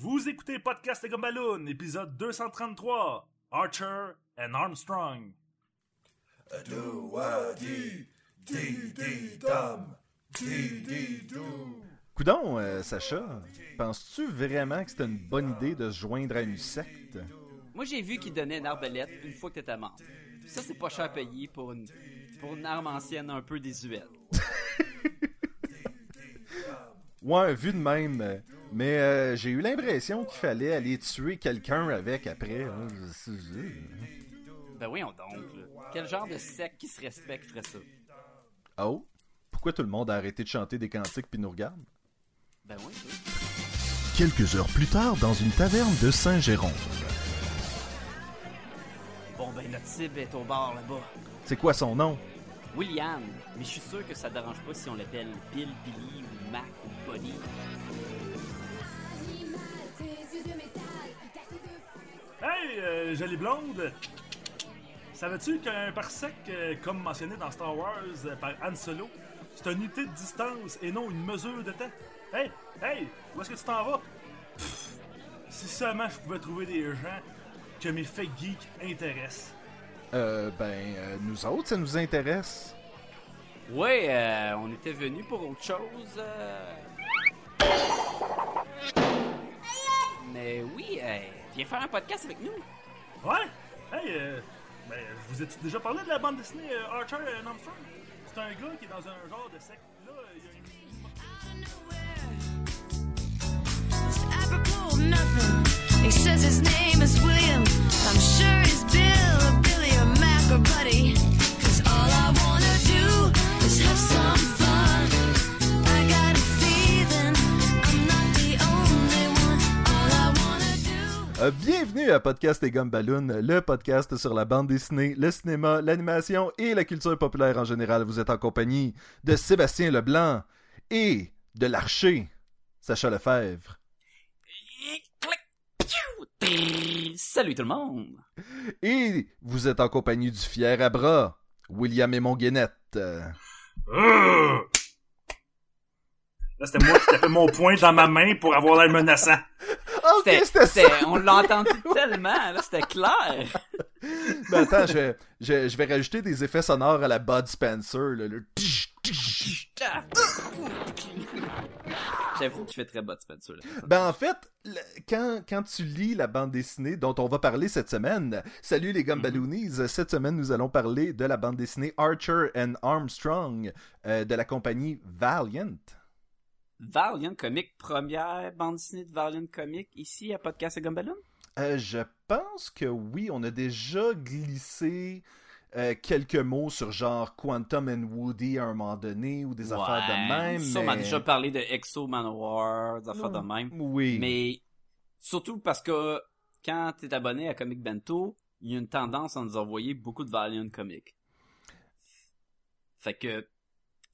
Vous écoutez Podcast et Gumballoon, épisode 233, Archer and Armstrong. Coudon, euh, Sacha, penses-tu vraiment que c'était une bonne idée de se joindre à une secte? Moi, j'ai vu qu'il donnait une arbalète une fois que t'étais mort. Ça, c'est pas cher à payer pour une, pour une arme ancienne un peu désuète. Ouais, vu de même. Mais euh, j'ai eu l'impression qu'il fallait aller tuer quelqu'un avec après. hein. Ben voyons donc, là. Quel genre de secte qui se respecte ferait ça? Oh? Pourquoi tout le monde a arrêté de chanter des cantiques puis nous regarde? Ben oui, oui. Quelques heures plus tard, dans une taverne de Saint-Géron. Bon, ben notre cible est au bar là-bas. C'est quoi son nom? William, mais je suis sûr que ça dérange pas si on l'appelle Bill, Billy ou Mac ou Bonnie. Hey, euh, jolie blonde! Savais-tu qu'un parsec, euh, comme mentionné dans Star Wars euh, par Han Solo, c'est une unité de distance et non une mesure de temps? Hey, hey, où est-ce que tu t'en vas? Pff, si seulement je pouvais trouver des gens que mes faits geeks intéressent. Euh, ben, euh, nous autres, ça nous intéresse. Ouais, euh, on était venus pour autre chose. euh. Mais oui, euh, viens faire un podcast avec nous. Ouais? Hey, euh, ben, je vous ai déjà parlé de la bande dessinée euh, Archer and Armstrong? C'est un gars qui est dans un genre de secte. Là, il y a une... He says his name is William. I'm sure he's Bill or Billy or Mac or Buddy. Cause all I wanna do is have some Euh, bienvenue à Podcast et Gumballoon, le podcast sur la bande dessinée, le cinéma, l'animation et la culture populaire en général. Vous êtes en compagnie de Sébastien Leblanc et de l'archer, Sacha Lefebvre. Salut tout le monde. Et vous êtes en compagnie du fier à bras, William et Guénette. Là, c'était moi qui tapais mon poing dans ma main pour avoir l'air menaçant. Ok, C'était- c'était On l'a entendu tellement, là, c'était clair. Mais attends, je vais, je, je vais rajouter des effets sonores à la Bud Spencer. là, le. J'avoue que tu fais très bas, Spencer. là. Ben en fait, le- quand, quand tu lis la bande dessinée dont on va parler cette semaine, salut les Gumballoonies, cette semaine nous allons parler de la bande dessinée Archer and Armstrong euh, de la compagnie Valiant. Valiant Comic, première bande dessinée de Valiant Comic ici à Podcast et Gumballoon? Euh, je pense que oui, on a déjà glissé euh, quelques mots sur genre Quantum and Woody à un moment donné ou des affaires de même. Ça, on mais- déjà parlé de Exo Manowar, des affaires de même. Oui. Mais surtout parce que quand t'es abonné à Comic Bento, il y a une tendance à nous envoyer beaucoup de Valiant Comic. Fait que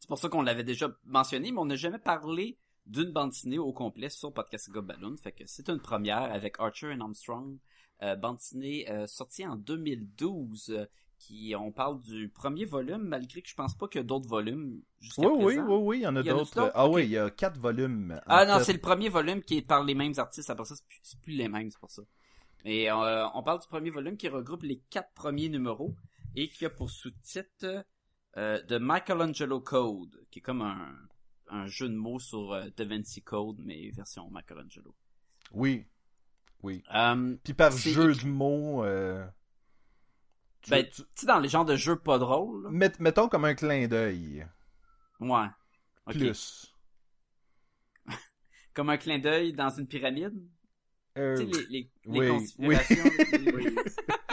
c'est pour ça qu'on l'avait déjà mentionné, mais on n'a jamais parlé d'une bande dessinée au complet sur Podcast Go Balloon. Fait que c'est une première avec Archer and Armstrong, euh, bande dessinée euh, sortie en 2012. euh, qui on parle du premier volume, malgré que je pense pas qu'il y a d'autres volumes jusqu'à Oui, oui, présent. oui, oui, il y en a Il y en a d'autres. Ah oui, il y a quatre volumes. Ah non, c'est le premier volume qui est par les mêmes artistes. Après ça, c'est plus, c'est plus les mêmes, c'est pour ça. Et euh, on parle du premier volume qui regroupe les quatre premiers numéros et qui a pour sous-titre euh, The Michelangelo Code, qui est comme un, un jeu de mots sur euh, Da Vinci Code, mais version Michelangelo. Oui, oui. Euh, Puis par jeu de mots, euh, tu- ben, tu- tu sais, dans les genres de jeux pas drôles, met- mettons comme un clin d'œil. ouais. Plus. Comme un clin d'œil dans une pyramide. Euh, Tu sais, les, les, les oui, conspirations. les- tu peux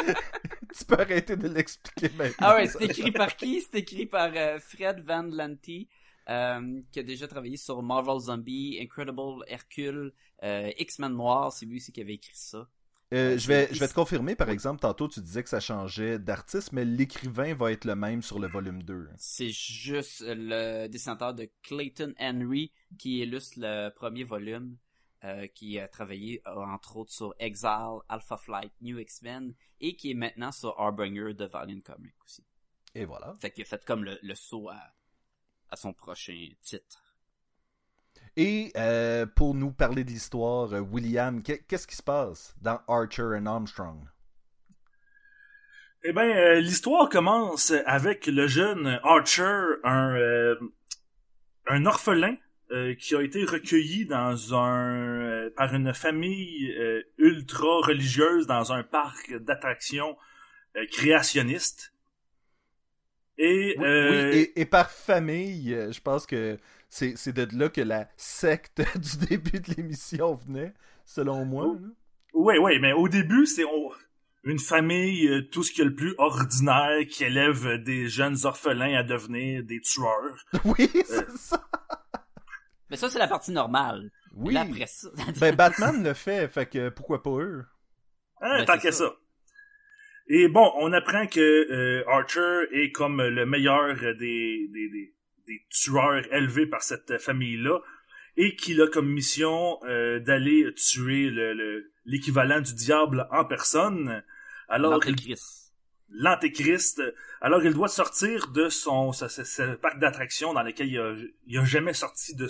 arrêter de l'expliquer maintenant. Ah ouais, c'est écrit par qui? C'est écrit par euh, Fred Van Lanty, euh, qui a déjà travaillé sur Marvel Zombie, Incredible Hercule, euh, X-Men Noir, c'est lui aussi qui avait écrit ça. Euh, je, vais, je vais te confirmer, par exemple, tantôt tu disais que ça changeait d'artiste, mais l'écrivain va être le même sur le volume 2. C'est juste le dessinateur de Clayton Henry qui illustre le premier volume, euh, qui a travaillé euh, entre autres sur Exile, Alpha Flight, New X-Men, et qui est maintenant sur Harbinger de Valiant Comic aussi. Et voilà. Fait qu'il a fait comme le, le saut à, à son prochain titre. Et euh, pour nous parler de l'histoire, William, qu'est- qu'est-ce qui se passe dans Archer and Armstrong? Eh ben, euh, l'histoire commence avec le jeune Archer, un, euh, un orphelin euh, qui a été recueilli dans un euh, par une famille euh, ultra religieuse dans un parc d'attractions créationniste. Et, Oui, oui, et, et par famille, je pense que c'est de là que la secte du début de l'émission venait, selon moi. Oh. là. Ouais, ouais, mais au début, c'est on- une famille, tout ce qui est le plus ordinaire, qui élève des jeunes orphelins à devenir des tueurs. Oui, c'est ça. Mais ça, c'est la partie normale. Oui. Là, après ça. Ben, Batman le fait, fait que pourquoi pas eux? Hein, Ben, tant qu'à ça. ça. Et bon, on apprend que euh, Archer est comme le meilleur des, des, des, des tueurs élevés par cette famille-là et qu'il a comme mission euh, d'aller tuer le- le- l'équivalent du diable en personne. Alors, L'Antéchrist. l'antéchrist. Alors, il doit sortir de son ce, ce- ce parc d'attractions dans lequel il a, il a jamais sorti de,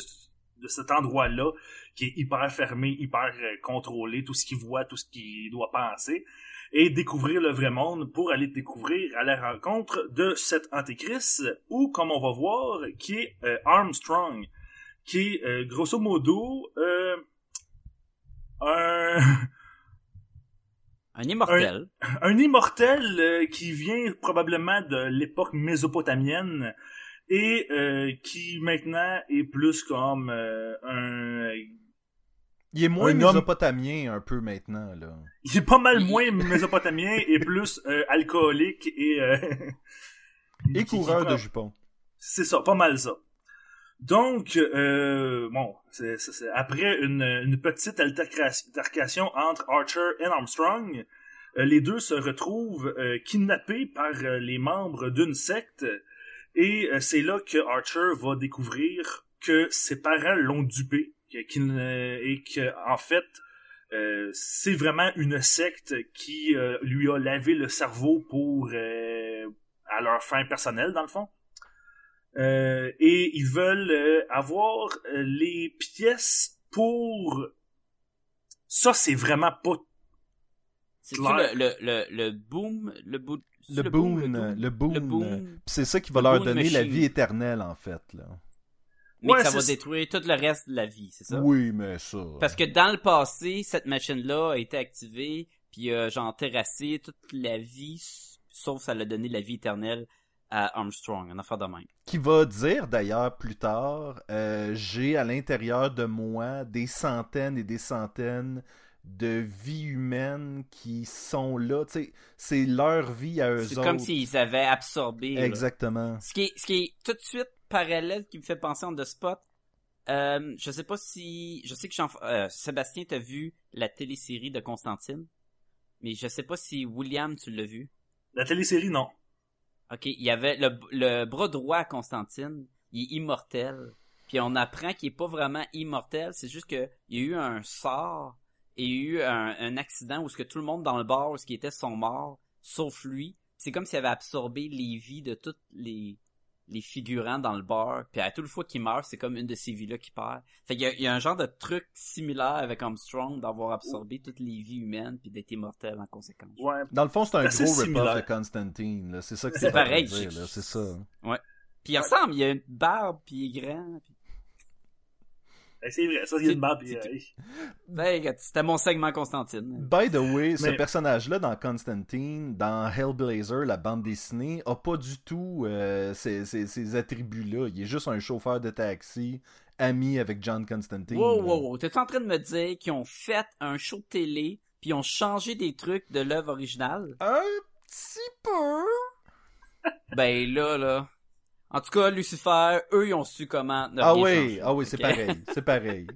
de cet endroit-là, qui est hyper fermé, hyper euh, contrôlé, tout ce qu'il voit, tout ce qu'il doit penser, et découvrir le vrai monde pour aller découvrir à la rencontre de cet antéchrist, ou comme on va voir, qui est euh, Armstrong, qui est euh, grosso modo euh, un Un immortel. un immortel qui vient probablement de l'époque mésopotamienne et euh, qui maintenant est plus comme euh, un Il est moins Un homme- mésopotamien un peu maintenant, là. il est pas mal moins mésopotamien et plus euh, alcoolique et euh, Et coureur de jupons. C'est ça, pas mal ça. Donc, euh, bon, c'est, c'est- c'est- après une, une petite altercation entre Archer et Armstrong, euh, les deux se retrouvent euh, kidnappés par euh, les membres d'une secte, et euh, c'est là que Archer va découvrir que ses parents l'ont dupé, et que en fait, euh, c'est vraiment une secte qui euh, lui a lavé le cerveau pour euh, à leur fin personnelle dans le fond. Euh, et ils veulent euh, avoir les pièces pour ça c'est vraiment pas C'est le, le, le, le boom, le boom, Le, boom, boon, le boon, le boom. pis c'est ça qui va Le leur boon donner la vie éternelle, en fait, là. mais Ouais, que ça va détruire tout le reste de la vie, c'est ça? Oui, mais ça... Parce que dans le passé, cette machine-là a été activée, puis euh, genre terrassé toute la vie, sauf ça l'a donné la vie éternelle à Armstrong, un affaire de même. Qui va dire d'ailleurs plus tard, euh, j'ai à l'intérieur de moi des centaines et des centaines de vies humaines qui sont là. Tu sais, c'est leur vie à eux C'est autres. comme s'ils avaient absorbé. là. Exactement. Ce qui, est, ce qui est tout de suite parallèle qui me fait penser en The Spot. Euh, je sais pas si, je sais que Jean, euh, Sébastien t'a vu la télésérie de Constantine, mais je sais pas si William tu l'as vu. la télésérie non Ok, il y avait le, le bras droit à Constantine, il est immortel. Puis on apprend qu'il est pas vraiment immortel, c'est juste que il y a eu un sort il y a eu un, un accident où ce que tout le monde dans le bar où ce qui était sont morts, sauf lui. C'est comme s'il avait absorbé les vies de tous les les figurants dans le bar. Puis à toute fois qu'il meurt, c'est comme une de ces vies-là qui perd. Fait qu'il y a, il y a un genre de truc similaire avec Armstrong d'avoir absorbé toutes les vies humaines puis d'être immortel en conséquence. ouais Dans le fond, c'est un gros similaire. rip-off de Constantine. C'est ça que C'est ça veut pareil, dire, c'est- là. C'est ça. Puis il ressemble, il a une barbe puis il est grand. puis- c'est vrai ça a une barbe C'est- c'est- Ben, c'était mon segment Constantine. By the way, ce Mais- personnage-là dans Constantine, dans Hellblazer, la bande dessinée, a pas du tout euh, ces, ces- ces attributs-là. Il est juste un chauffeur de taxi, ami avec John Constantine. Wow, wow, wow. T'es en train de me dire qu'ils ont fait un show de télé puis ils ont changé des trucs de l'œuvre originale? Un petit peu. Ben là, là. En tout cas, Lucifer, eux, ils ont su comment. ne Ah rien oui, changer. ah oui, c'est pareil, c'est pareil.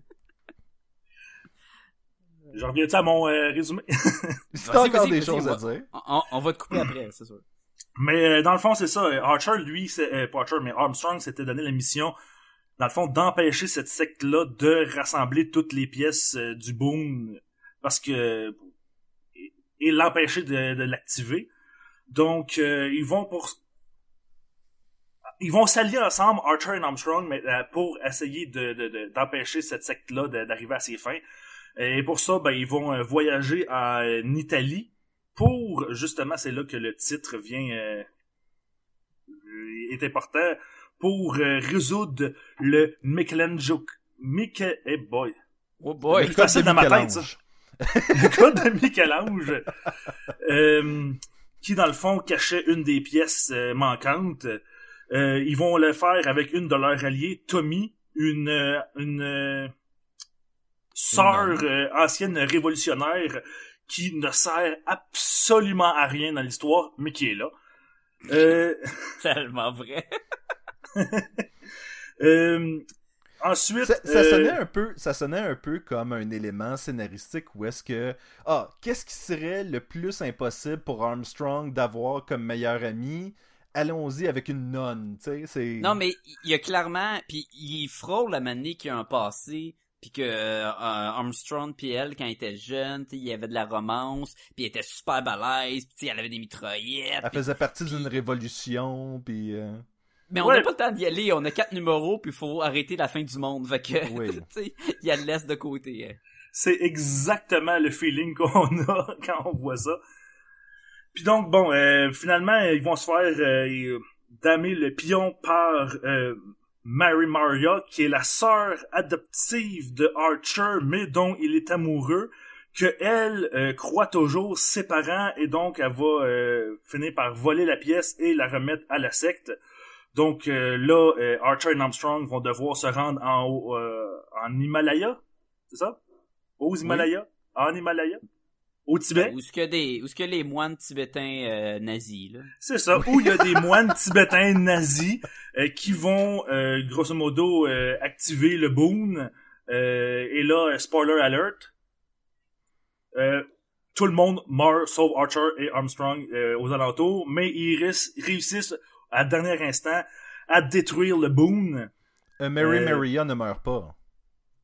je reviens à mon euh, résumé? Si t'as encore des choses à dire. On, on va te couper après, c'est sûr. Mais euh, dans le fond, c'est ça. euh, Archer, lui, c'est euh, pas Archer, mais Armstrong s'était donné la mission, dans le fond, d'empêcher cette secte-là de rassembler toutes les pièces euh, du boom parce que et, et l'empêcher de, de l'activer. Donc, euh, ils vont pour ils vont s'allier ensemble, Archer et Armstrong, mais, euh, pour essayer de, de- de- d'empêcher cette secte-là de- d'arriver à ses fins. Et pour ça, ben, ils vont euh, voyager en Italie pour, justement, c'est là que le titre vient, euh, est important, pour euh, résoudre le Michelangelo... Michel... Eh boy! Oh boy! Le c'est code facile de dans ma tête, Michel-Ange. le code de Michel-Ange, euh, qui dans le fond cachait une des pièces euh, manquantes. Euh, ils vont le faire avec une de leurs alliés, Tommy, une euh, une euh, sœur euh, ancienne révolutionnaire qui ne sert absolument à rien dans l'histoire, mais qui est là. Euh, Tellement vrai. euh, ensuite, Ça, ça euh, sonnait un peu, ça sonnait un peu comme un élément scénaristique où est-ce que ah qu'est-ce qui serait le plus impossible pour Armstrong d'avoir comme meilleur ami? Allons-y avec une nonne, tu sais, c'est Non, mais il y a clairement, puis il frôle la manie qu'il y a un passé, puis que euh, Armstrong puis elle, quand il était jeune, tu sais, il y avait de la romance, puis elle était super balèze, puis elle avait des mitraillettes. elle faisait partie d'une révolution puis euh, Mais on Ouais. n'a pas le temps d'y aller, on a quatre numéros, puis il faut arrêter la fin du monde, fait que, Oui. tu sais, il y a le laisse de côté. hein. C'est exactement le feeling qu'on a quand on voit ça. Puis donc, bon, euh, finalement, ils vont se faire euh, damer le pion par euh, Mary Maria, qui est la sœur adoptive de Archer, mais dont il est amoureux, que elle euh, croit toujours ses parents, et donc elle va euh, finir par voler la pièce et la remettre à la secte. Donc euh, là, euh, Archer et Armstrong vont devoir se rendre en haut, euh, en Himalaya, c'est ça? Aux Himalayas? En Himalaya? Au Tibet? Où est-ce que des, où est-ce que les moines tibétains euh, nazis, là? C'est ça, où il y a des moines tibétains nazis euh, qui vont, euh, grosso modo, euh, activer le boon. Euh, et là, spoiler alert, euh, tout le monde meurt, sauf Archer et Armstrong euh, aux alentours, mais ils réuss- réussissent, à dernier instant, à détruire le boon. euh, Mary Euh, Maria ne meurt pas.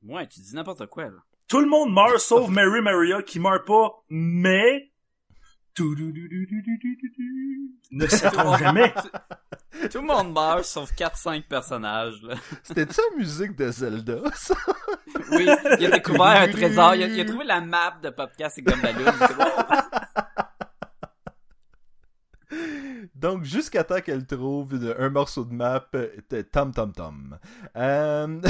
Ouais, tu dis n'importe quoi, là. Tout le monde meurt, sauf Mary Maria, qui meurt pas, mais... Ne s'attend jamais. Tout le monde meurt, sauf 4-5 personnages. C'était ça la musique de Zelda ça? Oui, il a découvert un trésor, il a, il a trouvé la map de podcast et bon. Donc, jusqu'à temps qu'elle trouve un morceau de map, euh, tom tom tom. Euh,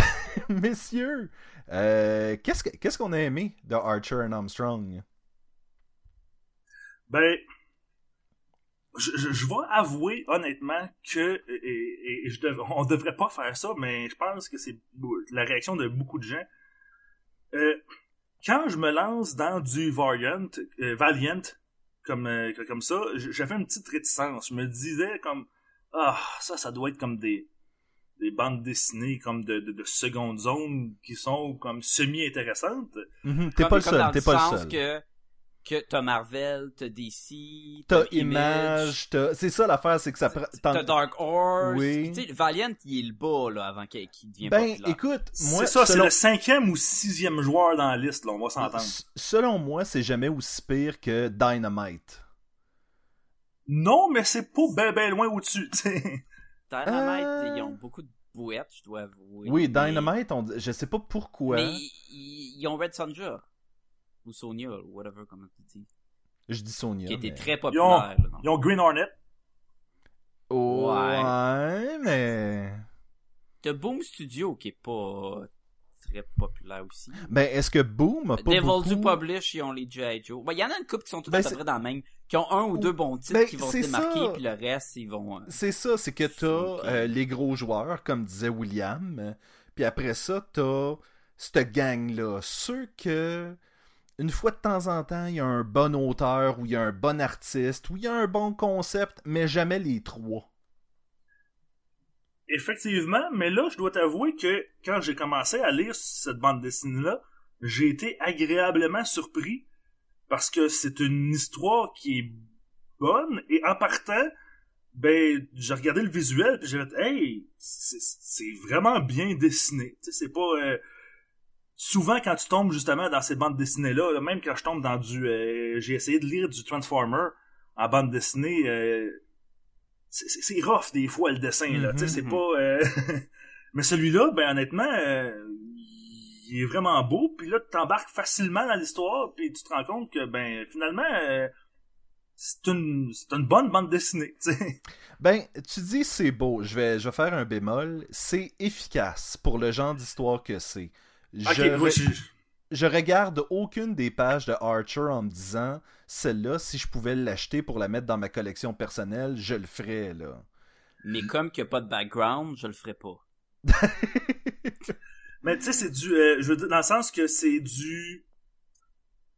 messieurs, euh, qu'est-ce que- qu'est-ce qu'on a aimé de Archer et Armstrong? Ben, je, je, vais avouer honnêtement que et, on devrait pas faire ça, mais je pense que c'est la réaction de beaucoup de gens. Euh, quand je me lance dans du Variant, euh, Valiant, comme comme ça, j'avais une petite réticence. Je me disais comme ah ça, ça doit être comme des des bandes dessinées comme de, de, de seconde zone qui sont comme semi intéressantes. Mhm, T'es pas le seul, t'es pas le seul. que, que t'as Marvel, t'as DC, T'as Image, t'as... C'est ça l'affaire, c'est que ça prend... t'as Dark Horse. Oui. Tu sais, Valiant, il est le bas, là, avant qu'il devienne Ben, populaire. écoute, moi, c'est ça, c'est le cinquième ou sixième joueur dans la liste, là, on va s'entendre. selon moi, c'est jamais aussi pire que Dynamite. Non, mais c'est pas ben ben loin au-dessus. Dynamite, Euh. ils ont beaucoup de bouettes, je dois avouer. Oui, mais- Dynamite, on... je sais pas pourquoi. Mais ils, ils- ils ont Red Sonja. Ou Sonia, ou whatever, comme tu dis. Je dis Sonia, Qui était mais... très Ils ont, populaire. là, non? ils ont Green Hornet. Ouais, mais... T'as Boom Studio, qui est pas très populaire aussi. Ben, est-ce que Boom a pas Devil beaucoup... Do Publish, ils ont les G.I. Joe. Ben, il y en a une couple qui sont tous Ben, à peu près dans le même. Qui ont un ou deux bons titres Ben, qui vont se démarquer, puis le reste, ils vont... euh, C'est ça, c'est que t'as euh, les gros joueurs, comme disait William, puis après ça, t'as cette gang-là. Ceux que, une fois de temps en temps, il y a un bon auteur, ou il y a un bon artiste, ou il y a un bon concept, mais jamais les trois. Effectivement, mais là, je dois t'avouer que quand j'ai commencé à lire cette bande dessinée-là, j'ai été agréablement surpris parce que c'est une histoire qui est bonne et en partant, ben, j'ai regardé le visuel puis j'ai fait, hey, c'est vraiment bien dessiné. Tu sais, c'est pas euh, souvent quand tu tombes justement dans ces bandes dessinées là, même quand je tombe dans du, euh, j'ai essayé de lire du Transformer en bande dessinée. euh, c'est- rough des fois le dessin là, tu sais, c'est mhm. pas. euh, Mais celui-là, ben honnêtement, euh, il est vraiment beau. Puis là, tu t'embarques facilement dans l'histoire, puis tu te rends compte que ben finalement, euh, c'est une c'est une bonne bande dessinée, tu sais. Ben, tu dis c'est beau. Je vais, je vais faire un bémol. C'est efficace pour le genre d'histoire que c'est. Je, Ok, re- oui, je- je regarde aucune des pages de Archer en me disant celle-là, si je pouvais l'acheter pour la mettre dans ma collection personnelle, je le ferais, là. Mais comme qu'il n'y a pas de background, je le ferai pas. Mais tu sais, c'est du, euh, je veux dire, dans le sens que c'est du,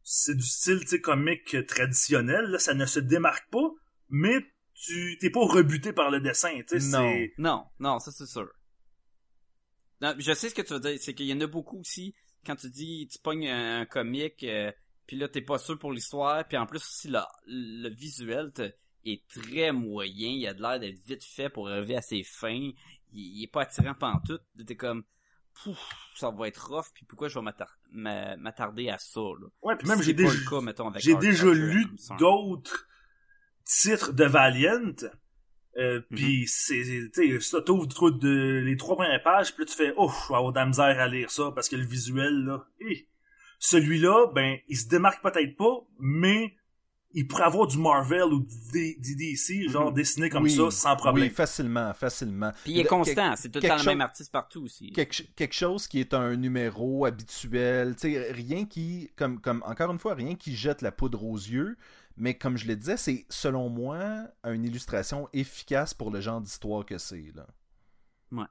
c'est du style, tu sais, comique traditionnel. Là, ça ne se démarque pas, mais tu t'es pas rebuté par le dessin. Tu sais, Non. c'est Non, non, ça c'est sûr. Non, je sais ce que tu veux dire, c'est qu'il y en a beaucoup aussi, quand tu dis, tu pognes un, un comique, euh, puis là t'es pas sûr pour l'histoire, puis en plus aussi le, le visuel est très moyen, il a de l'air d'être vite fait pour arriver à ses fins, il, il est pas attirant pantoute, t'es comme, pouf, ça va être rough, puis pourquoi je vais m'attar- m'a- m'attarder à ça, là? ouais. Puis même j'ai déjà, j'ai lu d'autres titres de Valiant. Euh, Mhm. puis c'est, tu sais, ça t'ouvre de, les trois premières pages, puis là tu fais, oh, je vais avoir de la misère à lire ça parce que le visuel là, celui-là, ben, il se démarque peut-être pas, mais il pourrait avoir du Marvel ou du DC, genre Mhm. dessiné comme Oui, ça, sans problème. Oui, facilement, facilement. Puis il est constant, c'est tout le temps le même artiste partout aussi. quelque, quelque chose qui est un numéro habituel, tu sais, rien qui, comme, comme, encore une fois, rien qui jette la poudre aux yeux, mais comme je le disais, c'est, selon moi, une illustration efficace pour le genre d'histoire que c'est, là. Ouais.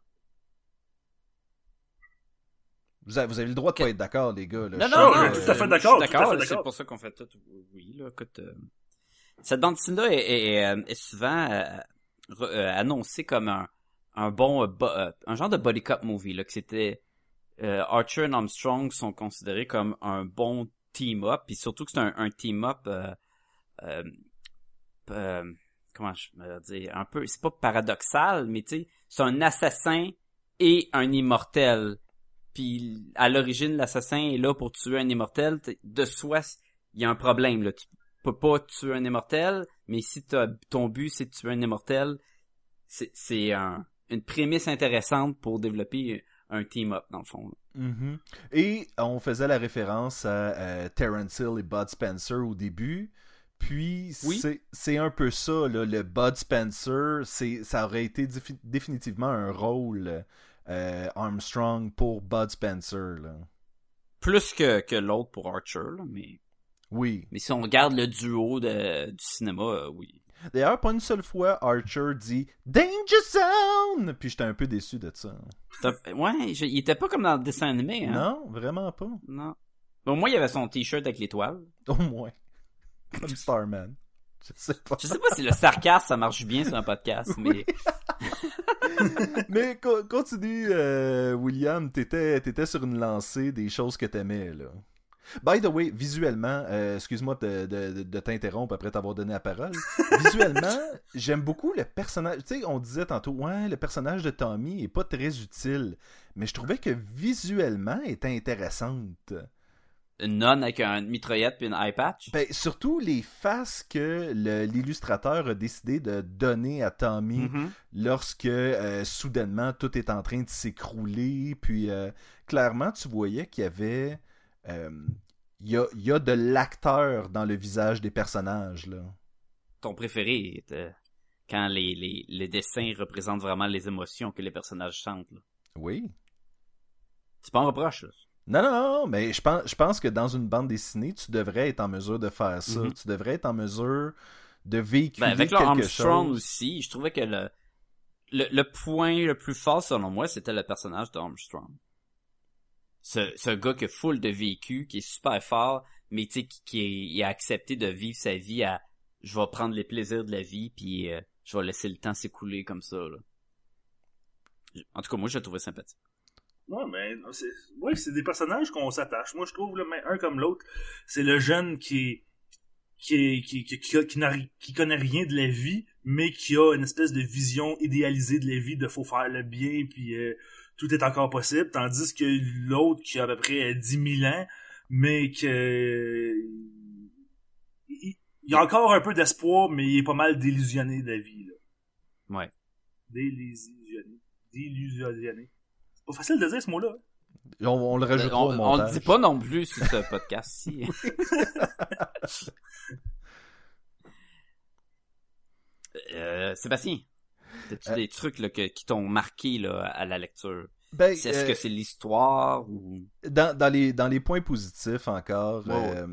Vous avez, vous avez le droit de pas être d'accord, les gars, là. Non, Je non, non, que- tout à fait d'accord, fait C'est d'accord. pour ça qu'on fait tout. Oui, là, écoute. euh, Cette bande dessinée est, est, est, euh, est souvent euh, re- euh, annoncée comme un, un bon, euh, bo- euh, un genre de body cop movie, là, que c'était euh, Archer et Armstrong sont considérés comme un bon team-up, puis surtout que c'est un, un team-up, euh, euh, comment je me dire, un peu, c'est pas paradoxal, mais tu sais, c'est un assassin et un immortel. Puis à l'origine, l'assassin est là pour tuer un immortel. De soi, il y a un problème. Là. Tu peux pas tuer un immortel, mais si ton but c'est de tuer un immortel, c'est c'est un, une prémisse intéressante pour développer un team-up dans le fond. Mhm. Et on faisait la référence à euh, Terrence Hill et Bud Spencer au début. Puis Oui. c'est- un peu ça, là, le Bud Spencer, c'est ça aurait été défi- définitivement un rôle euh, Armstrong pour Bud Spencer. Là. Plus que, que l'autre pour Archer, là, mais, Oui. mais si on regarde le duo de, du cinéma, euh, oui. D'ailleurs, pas une seule fois, Archer dit Danger Zone! Puis j'étais un peu déçu de ça. Ouais, je- il était pas comme dans le dessin animé, hein? Non, vraiment pas. Non. Au moins, il y avait son t-shirt avec l'étoile. Au moins. Comme Starman. Je sais pas. Je sais pas si le sarcasme, ça marche bien sur un podcast, mais... Mais co- continue, euh, William, t'étais, t'étais sur une lancée des choses que t'aimais, là. By the way, visuellement, euh, excuse-moi de, de- de t'interrompre après t'avoir donné la parole. Visuellement, j'aime beaucoup le personnage. Tu sais, on disait tantôt, ouais, le personnage de Tommy est pas très utile, mais je trouvais que visuellement, elle était intéressante. Une nonne avec une mitraillette puis une eye patch? Ben, surtout les faces que le- l'illustrateur a décidé de donner à Tommy Mhm. lorsque euh, soudainement tout est en train de s'écrouler. Puis euh, clairement, tu voyais qu'il y avait. euh, Il y, a, il y a de l'acteur dans le visage des personnages. Là. Ton préféré est quand les, les, les dessins représentent vraiment les émotions que les personnages sentent. là. Oui. C'est pas un reproche, là. Non, non, non, mais je pense, je pense que dans une bande dessinée, tu devrais être en mesure de faire ça. Mhm. Tu devrais être en mesure de véhiculer Ben, avec quelque Armstrong chose. aussi, je trouvais que le, le, le point le plus fort, selon moi, c'était le personnage d'Armstrong. Ce, ce gars qui a full de vécu, qui est super fort, mais tu sais, qui, qui est- a accepté de vivre sa vie à je vais prendre les plaisirs de la vie, puis euh, je vais laisser le temps s'écouler comme ça. Là. En tout cas, moi, je le trouvais sympathique. Ouais, mais c'est ouais, des personnages qu'on s'attache. Moi, je trouve un comme l'autre, c'est le jeune qui qui qui qui qui, qui, connaît rien de la vie, mais qui a une espèce de vision idéalisée de la vie, de faut faire le bien, puis euh, tout est encore possible, tandis que l'autre qui a à peu près euh, 10 000 ans, mais que il, il y a encore un peu d'espoir, mais il est pas mal délusionné de la vie. Là. Ouais. Délusionné. Délusionné. C'est pas facile de dire ce mot-là. On, on le rajoutera on, au on le dit pas non plus sur ce podcast-ci. euh, Sébastien, as-tu Euh. des trucs là, que- qui t'ont marqué là, à la lecture? Ben, Est-ce euh, que c'est l'histoire ou... dans, dans les, dans les points positifs encore, euh,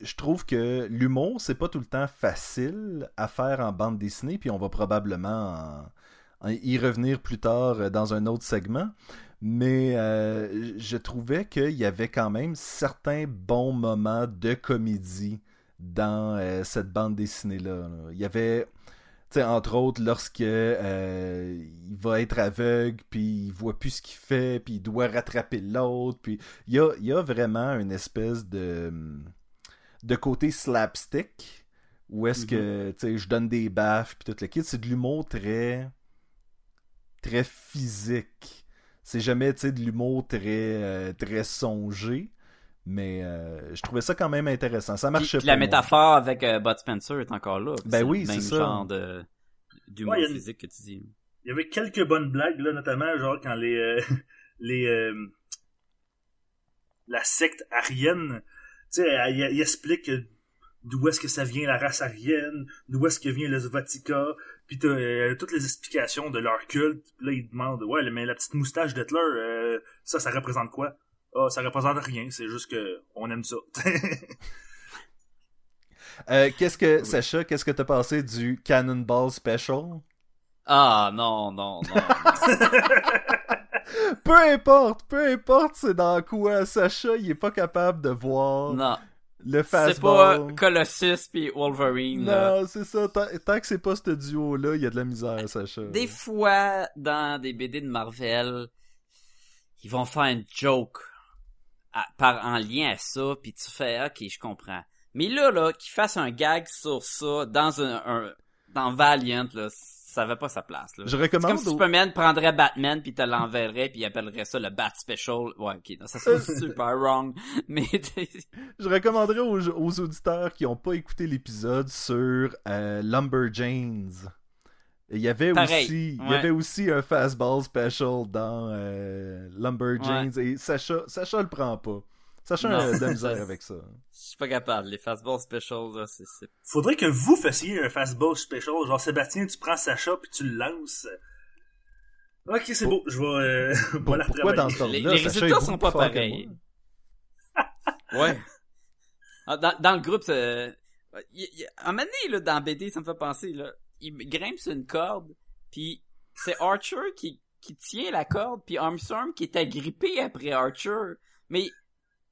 je trouve que l'humour, c'est pas tout le temps facile à faire en bande dessinée, puis on va probablement en- en y revenir plus tard euh, dans un autre segment. Mais euh, je trouvais qu'il y avait quand même certains bons moments de comédie dans euh, cette bande dessinée-là. là. Il y avait, entre autres, lorsque euh, il va être aveugle, puis il voit plus ce qu'il fait, puis il doit rattraper l'autre, puis il y a, il y a vraiment une espèce de, de côté slapstick, où est-ce que, sais, je donne des baffes, puis tout le kit. C'est de l'humour très, très physique. C'est jamais, tu sais, de l'humour très, euh, très songé. Mais euh, je trouvais ça quand même intéressant. Ça marchait pas. la métaphore avec euh, Bud Spencer est encore là. Ben oui, c'est ça. genre de d'humour Ouais, une- physique que tu dis. Il y avait quelques bonnes blagues, là, notamment, genre, quand les, euh, les, euh, la secte arienne, tu sais, elle- il, il explique d'où est-ce que ça vient la race arienne, d'où est-ce que vient le Svatika, puis t'as euh, toutes les explications de leur culte, puis là, ils demandent, ouais, mais la petite moustache d'Hitler, euh, ça, ça représente quoi? Ah, ça représente rien, c'est juste que on aime ça. Euh, qu'est-ce que, Sacha, qu'est-ce que t'as pensé du Cannonball Special? Ah non, non, non. Peu importe, peu importe c'est dans quoi, Sacha, il est pas capable de voir non. Le C'est pas. Colossus puis Wolverine. Non, c'est ça. Tant, tant que c'est pas ce duo-là, il y a de la misère, Sacha. Des fois, dans des BD de Marvel, ils vont faire une joke à- par en lien à ça, puis tu fais ok, je comprends. Mais là, là, qu'ils fassent un gag sur ça dans un, un- dans Valiant, là, ça avait pas sa place. Là. Je recommande comme si Superman prendrait Batman puis te l'enverrait puis il appellerait ça le Bat Special. Ouais, ok, non, ça serait super wrong. Mais Je recommanderais aux, aux auditeurs qui ont pas écouté l'épisode sur euh, Lumberjanes. Il y avait Pareil, aussi, il y ouais. avait aussi un fastball special dans euh, Lumberjanes et Sacha, Sacha le prend pas. Sacha Non. a de la misère avec ça. je suis pas capable. Les fastball specials, là, c'est c'est Faudrait que vous fassiez un fastball special, genre Sébastien, tu prends Sacha puis tu le lances. Ok, c'est beau, je vais, euh, Pour- voilà pourquoi dans ce Les, ordre-là, les Sacha résultats sont pas pareils. Ouais. Ah, Dans, dans le groupe, euh, il, il, à un moment donné, là, dans BD, ça me fait penser, là, il grimpe sur une corde, puis c'est Archer qui, qui tient la corde, puis Armstrong qui est agrippé après Archer. Mais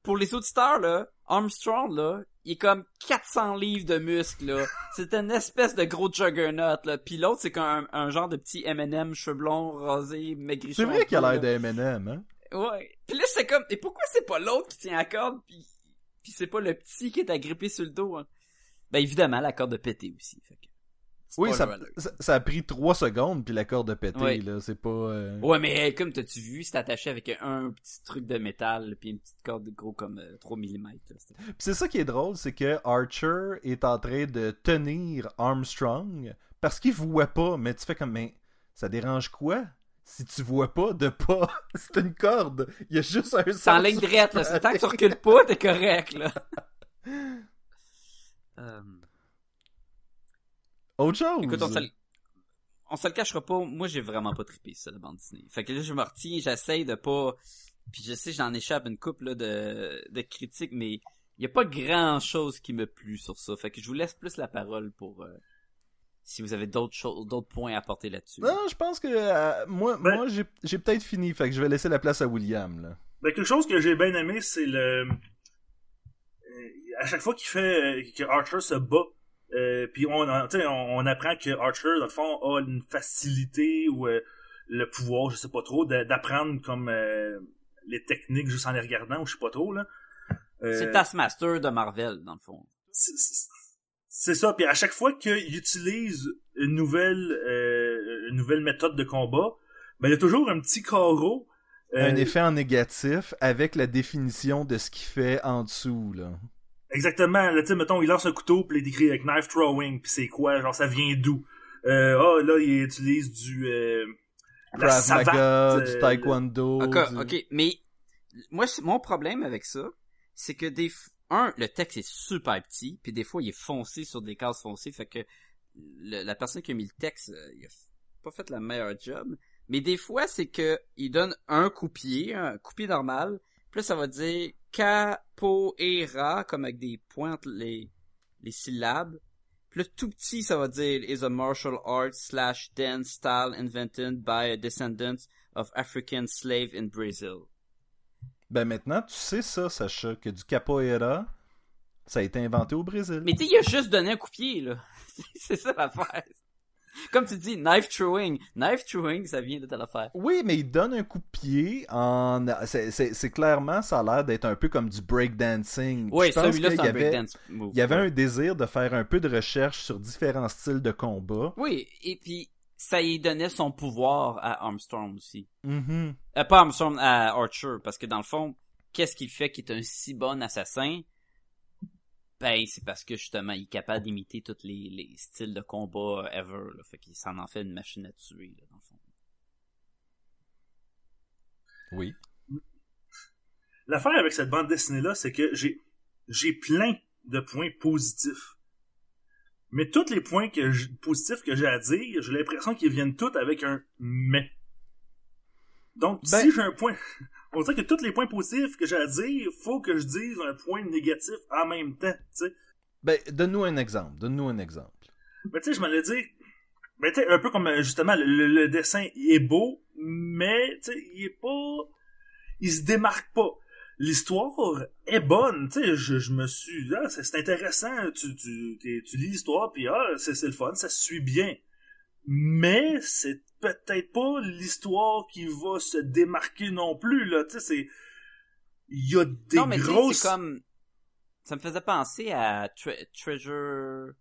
pour les auditeurs, là, Armstrong, là, il est comme 400 livres de muscles, là. C'est une espèce de gros juggernaut, là. Puis l'autre, c'est comme un, un genre de petit M&M, cheveux blonds, rasé, maigrichon. C'est vrai qu'il a l'air de M&M, hein? Ouais. Puis là, c'est comme, et pourquoi c'est pas l'autre qui tient la corde, puis, puis c'est pas le petit qui est agrippé sur le dos, hein? Ben, évidemment, la corde a pété aussi, fait que... Oui, ça, a pris trois secondes puis la corde a pété, Oui. là. C'est pas... euh, Ouais, mais comme t'as-tu vu, c'est attaché avec un petit truc de métal, puis une petite corde gros comme euh, 3 mm. Puis c'est ça qui est drôle, c'est que Archer est en train de tenir Armstrong parce qu'il voit pas, mais tu fais comme, mais ça dérange quoi? Si tu vois pas de pas, c'est une corde. Il y a juste un C'est en ligne droite, là. ce C'est tant que tu recules pas, t'es correct, là. Euh, Autre chose. Écoute, on se, le... on se le cachera pas. Moi, j'ai vraiment pas trippé ça, la bande dessinée. Fait que là, je me retiens, j'essaye de pas... Puis je sais, j'en échappe une couple là, de... de critiques, mais il y a pas grand chose qui me plu sur ça. Fait que je vous laisse plus la parole pour... euh, Si vous avez d'autres choses, d'autres points à apporter là-dessus. Non, je pense que euh, moi, Ben- moi j'ai, j'ai peut-être fini, fait que je vais laisser la place à William. Là. Ben, quelque chose que j'ai bien aimé, c'est le. euh, À chaque fois qu'il fait. euh, que Archer se bat, euh, puis on, en- tu sais, on, on apprend que Archer, dans le fond, a une facilité ou euh, le pouvoir, je sais pas trop, d'apprendre comme euh, les techniques juste en les regardant, ou je sais pas trop, là. Euh, C'est Taskmaster de Marvel, dans le fond. c'est- ça. Puis à chaque fois qu'il utilise une nouvelle, euh, une nouvelle méthode de combat, ben il y a toujours un petit carreau. euh, Un effet en négatif avec la définition de ce qu'il fait en dessous. Là. Exactement. Là, tu sais, mettons, il lance un couteau, puis il est écrit avec knife throwing, puis c'est quoi, genre ça vient d'où? Euh, ah, là, il utilise du... Euh, la Krav savate, Maga, euh, du taekwondo. Ok, du- ok, mais moi, mon problème avec ça, c'est que des f- un, le texte est super petit, puis des fois il est foncé sur des cases foncées, fait que le- la personne qui a mis le texte, euh, il a pas fait la meilleure job. Mais des fois, c'est que il donne un coupier, un coupier normal, puis là, ça va dire capoeira, comme avec des points entre les, les syllabes. Puis là, tout petit, ça va dire is a martial art slash dance style invented by a descendant of African slave in Brazil. Ben maintenant, tu sais ça, Sacha, que du capoeira, ça a été inventé au Brésil. Mais tu il a juste donné un coup de pied, là. c'est ça l'affaire. Comme tu dis, knife throwing. Knife throwing, ça vient de telle affaire. Oui, mais il donne un coup de pied en. C'est, clairement, ça a l'air d'être un peu comme du breakdancing. Oui, celui-là, c'est un breakdance move. Il y avait Ouais. un désir de faire un peu de recherche sur différents styles de combat. Oui, et puis ça y donnait son pouvoir à Armstrong aussi. Mhm. Euh, pas Armstrong, à Archer, parce que dans le fond, qu'est-ce qui fait qu'il est un si bon assassin? Ben, c'est parce que justement, il est capable d'imiter tous les, les styles de combat ever, là. Fait qu'il s'en en fait une machine à tuer, là, dans le fond. Oui. L'affaire avec cette bande dessinée-là, c'est que j'ai j'ai plein de points positifs. Mais tous les points que positifs que j'ai à dire, j'ai l'impression qu'ils viennent tous avec un mais. Donc, Ben- si j'ai un point, on dirait que tous les points positifs que j'ai à dire, faut que je dise un point négatif en même temps, tu sais. Ben, donne-nous un exemple. Donne-nous un exemple. Mais tu sais, je m'allais dire, ben tu sais, un peu comme euh, justement le, le- le dessin il est beau, mais tu sais, il est pas, il se démarque pas. L'histoire est bonne, tu sais, je, je me suis, ah, c'est intéressant, tu, tu, tu lis l'histoire puis ah, c'est c'est le fun, ça se suit bien. Mais c'est peut-être pas l'histoire qui va se démarquer non plus là, tu sais, c'est, il y a des non, mais grosses. c'est comme... Ça me faisait penser à Tre- Treasure...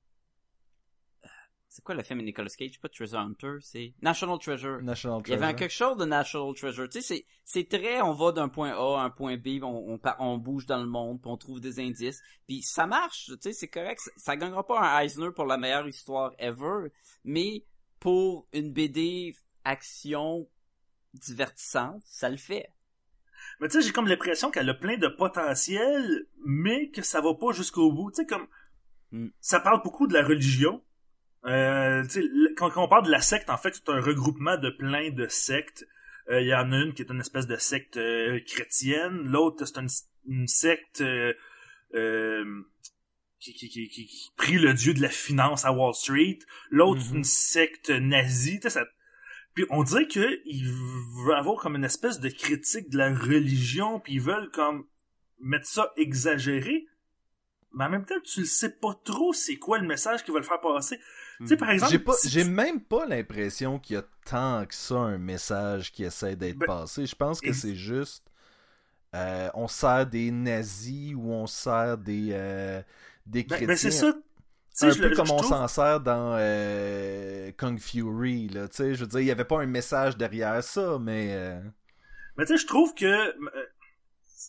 C'est quoi le film de Nicolas Cage? Pas Treasure Hunter, c'est National Treasure. National Il y avait Treasure. quelque chose de National Treasure. Tu sais, c'est, c'est très, on va d'un point A à un point B, on, on bouge dans le monde, puis on trouve des indices. Puis ça marche, tu sais, c'est correct. Ça, ça gagnera pas un Eisner pour la meilleure histoire ever, mais pour une BD action divertissante, ça le fait. Mais tu sais, j'ai comme l'impression qu'elle a plein de potentiel, mais que ça va pas jusqu'au bout. Tu sais, comme Mm. ça parle beaucoup de la religion. Euh, tu sais, le- quand, quand on parle de la secte, en fait, c'est un regroupement de plein de sectes. Euh, Il y en a une qui est une espèce de secte euh, chrétienne, l'autre c'est une, une secte qui, qui, qui, qui, prie le dieu de la finance à Wall Street, l'autre Mhm. une secte nazie. Tu sais, ça, puis on dirait que ils veulent avoir comme une espèce de critique de la religion, puis ils veulent comme mettre ça exagéré. Mais en même temps, tu le sais pas trop c'est quoi le message qu'ils veulent faire passer. Tu sais, par exemple, J'ai pas, même pas l'impression qu'il y a tant que ça un message qui essaie d'être Ben, passé. Je pense que c'est juste euh, on sert des nazis ou on sert des euh, des ben, chrétiens. ben, ça. Un je peu comme je on trouve- s'en sert dans euh, Kung Fury là, tu sais, je veux dire, il y avait pas un message derrière ça, mais euh, Mais tu sais, je trouve que euh,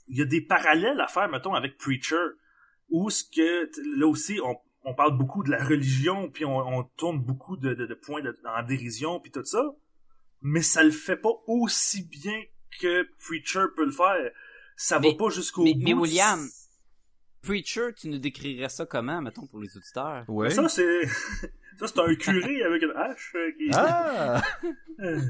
il y a des parallèles à faire, mettons, avec Preacher, où ce que là aussi on, on parle beaucoup de la religion, puis on, on tourne beaucoup de, de, de points de- en dérision, puis tout ça, mais ça le fait pas aussi bien que Preacher peut le faire. Ça va Mais- pas jusqu'au Mais, bout. mais William, Preacher, tu nous décrirais ça comment, mettons, pour les auditeurs? ouais. Mais ça c'est ça c'est un curé avec une hache euh, qui. Ah!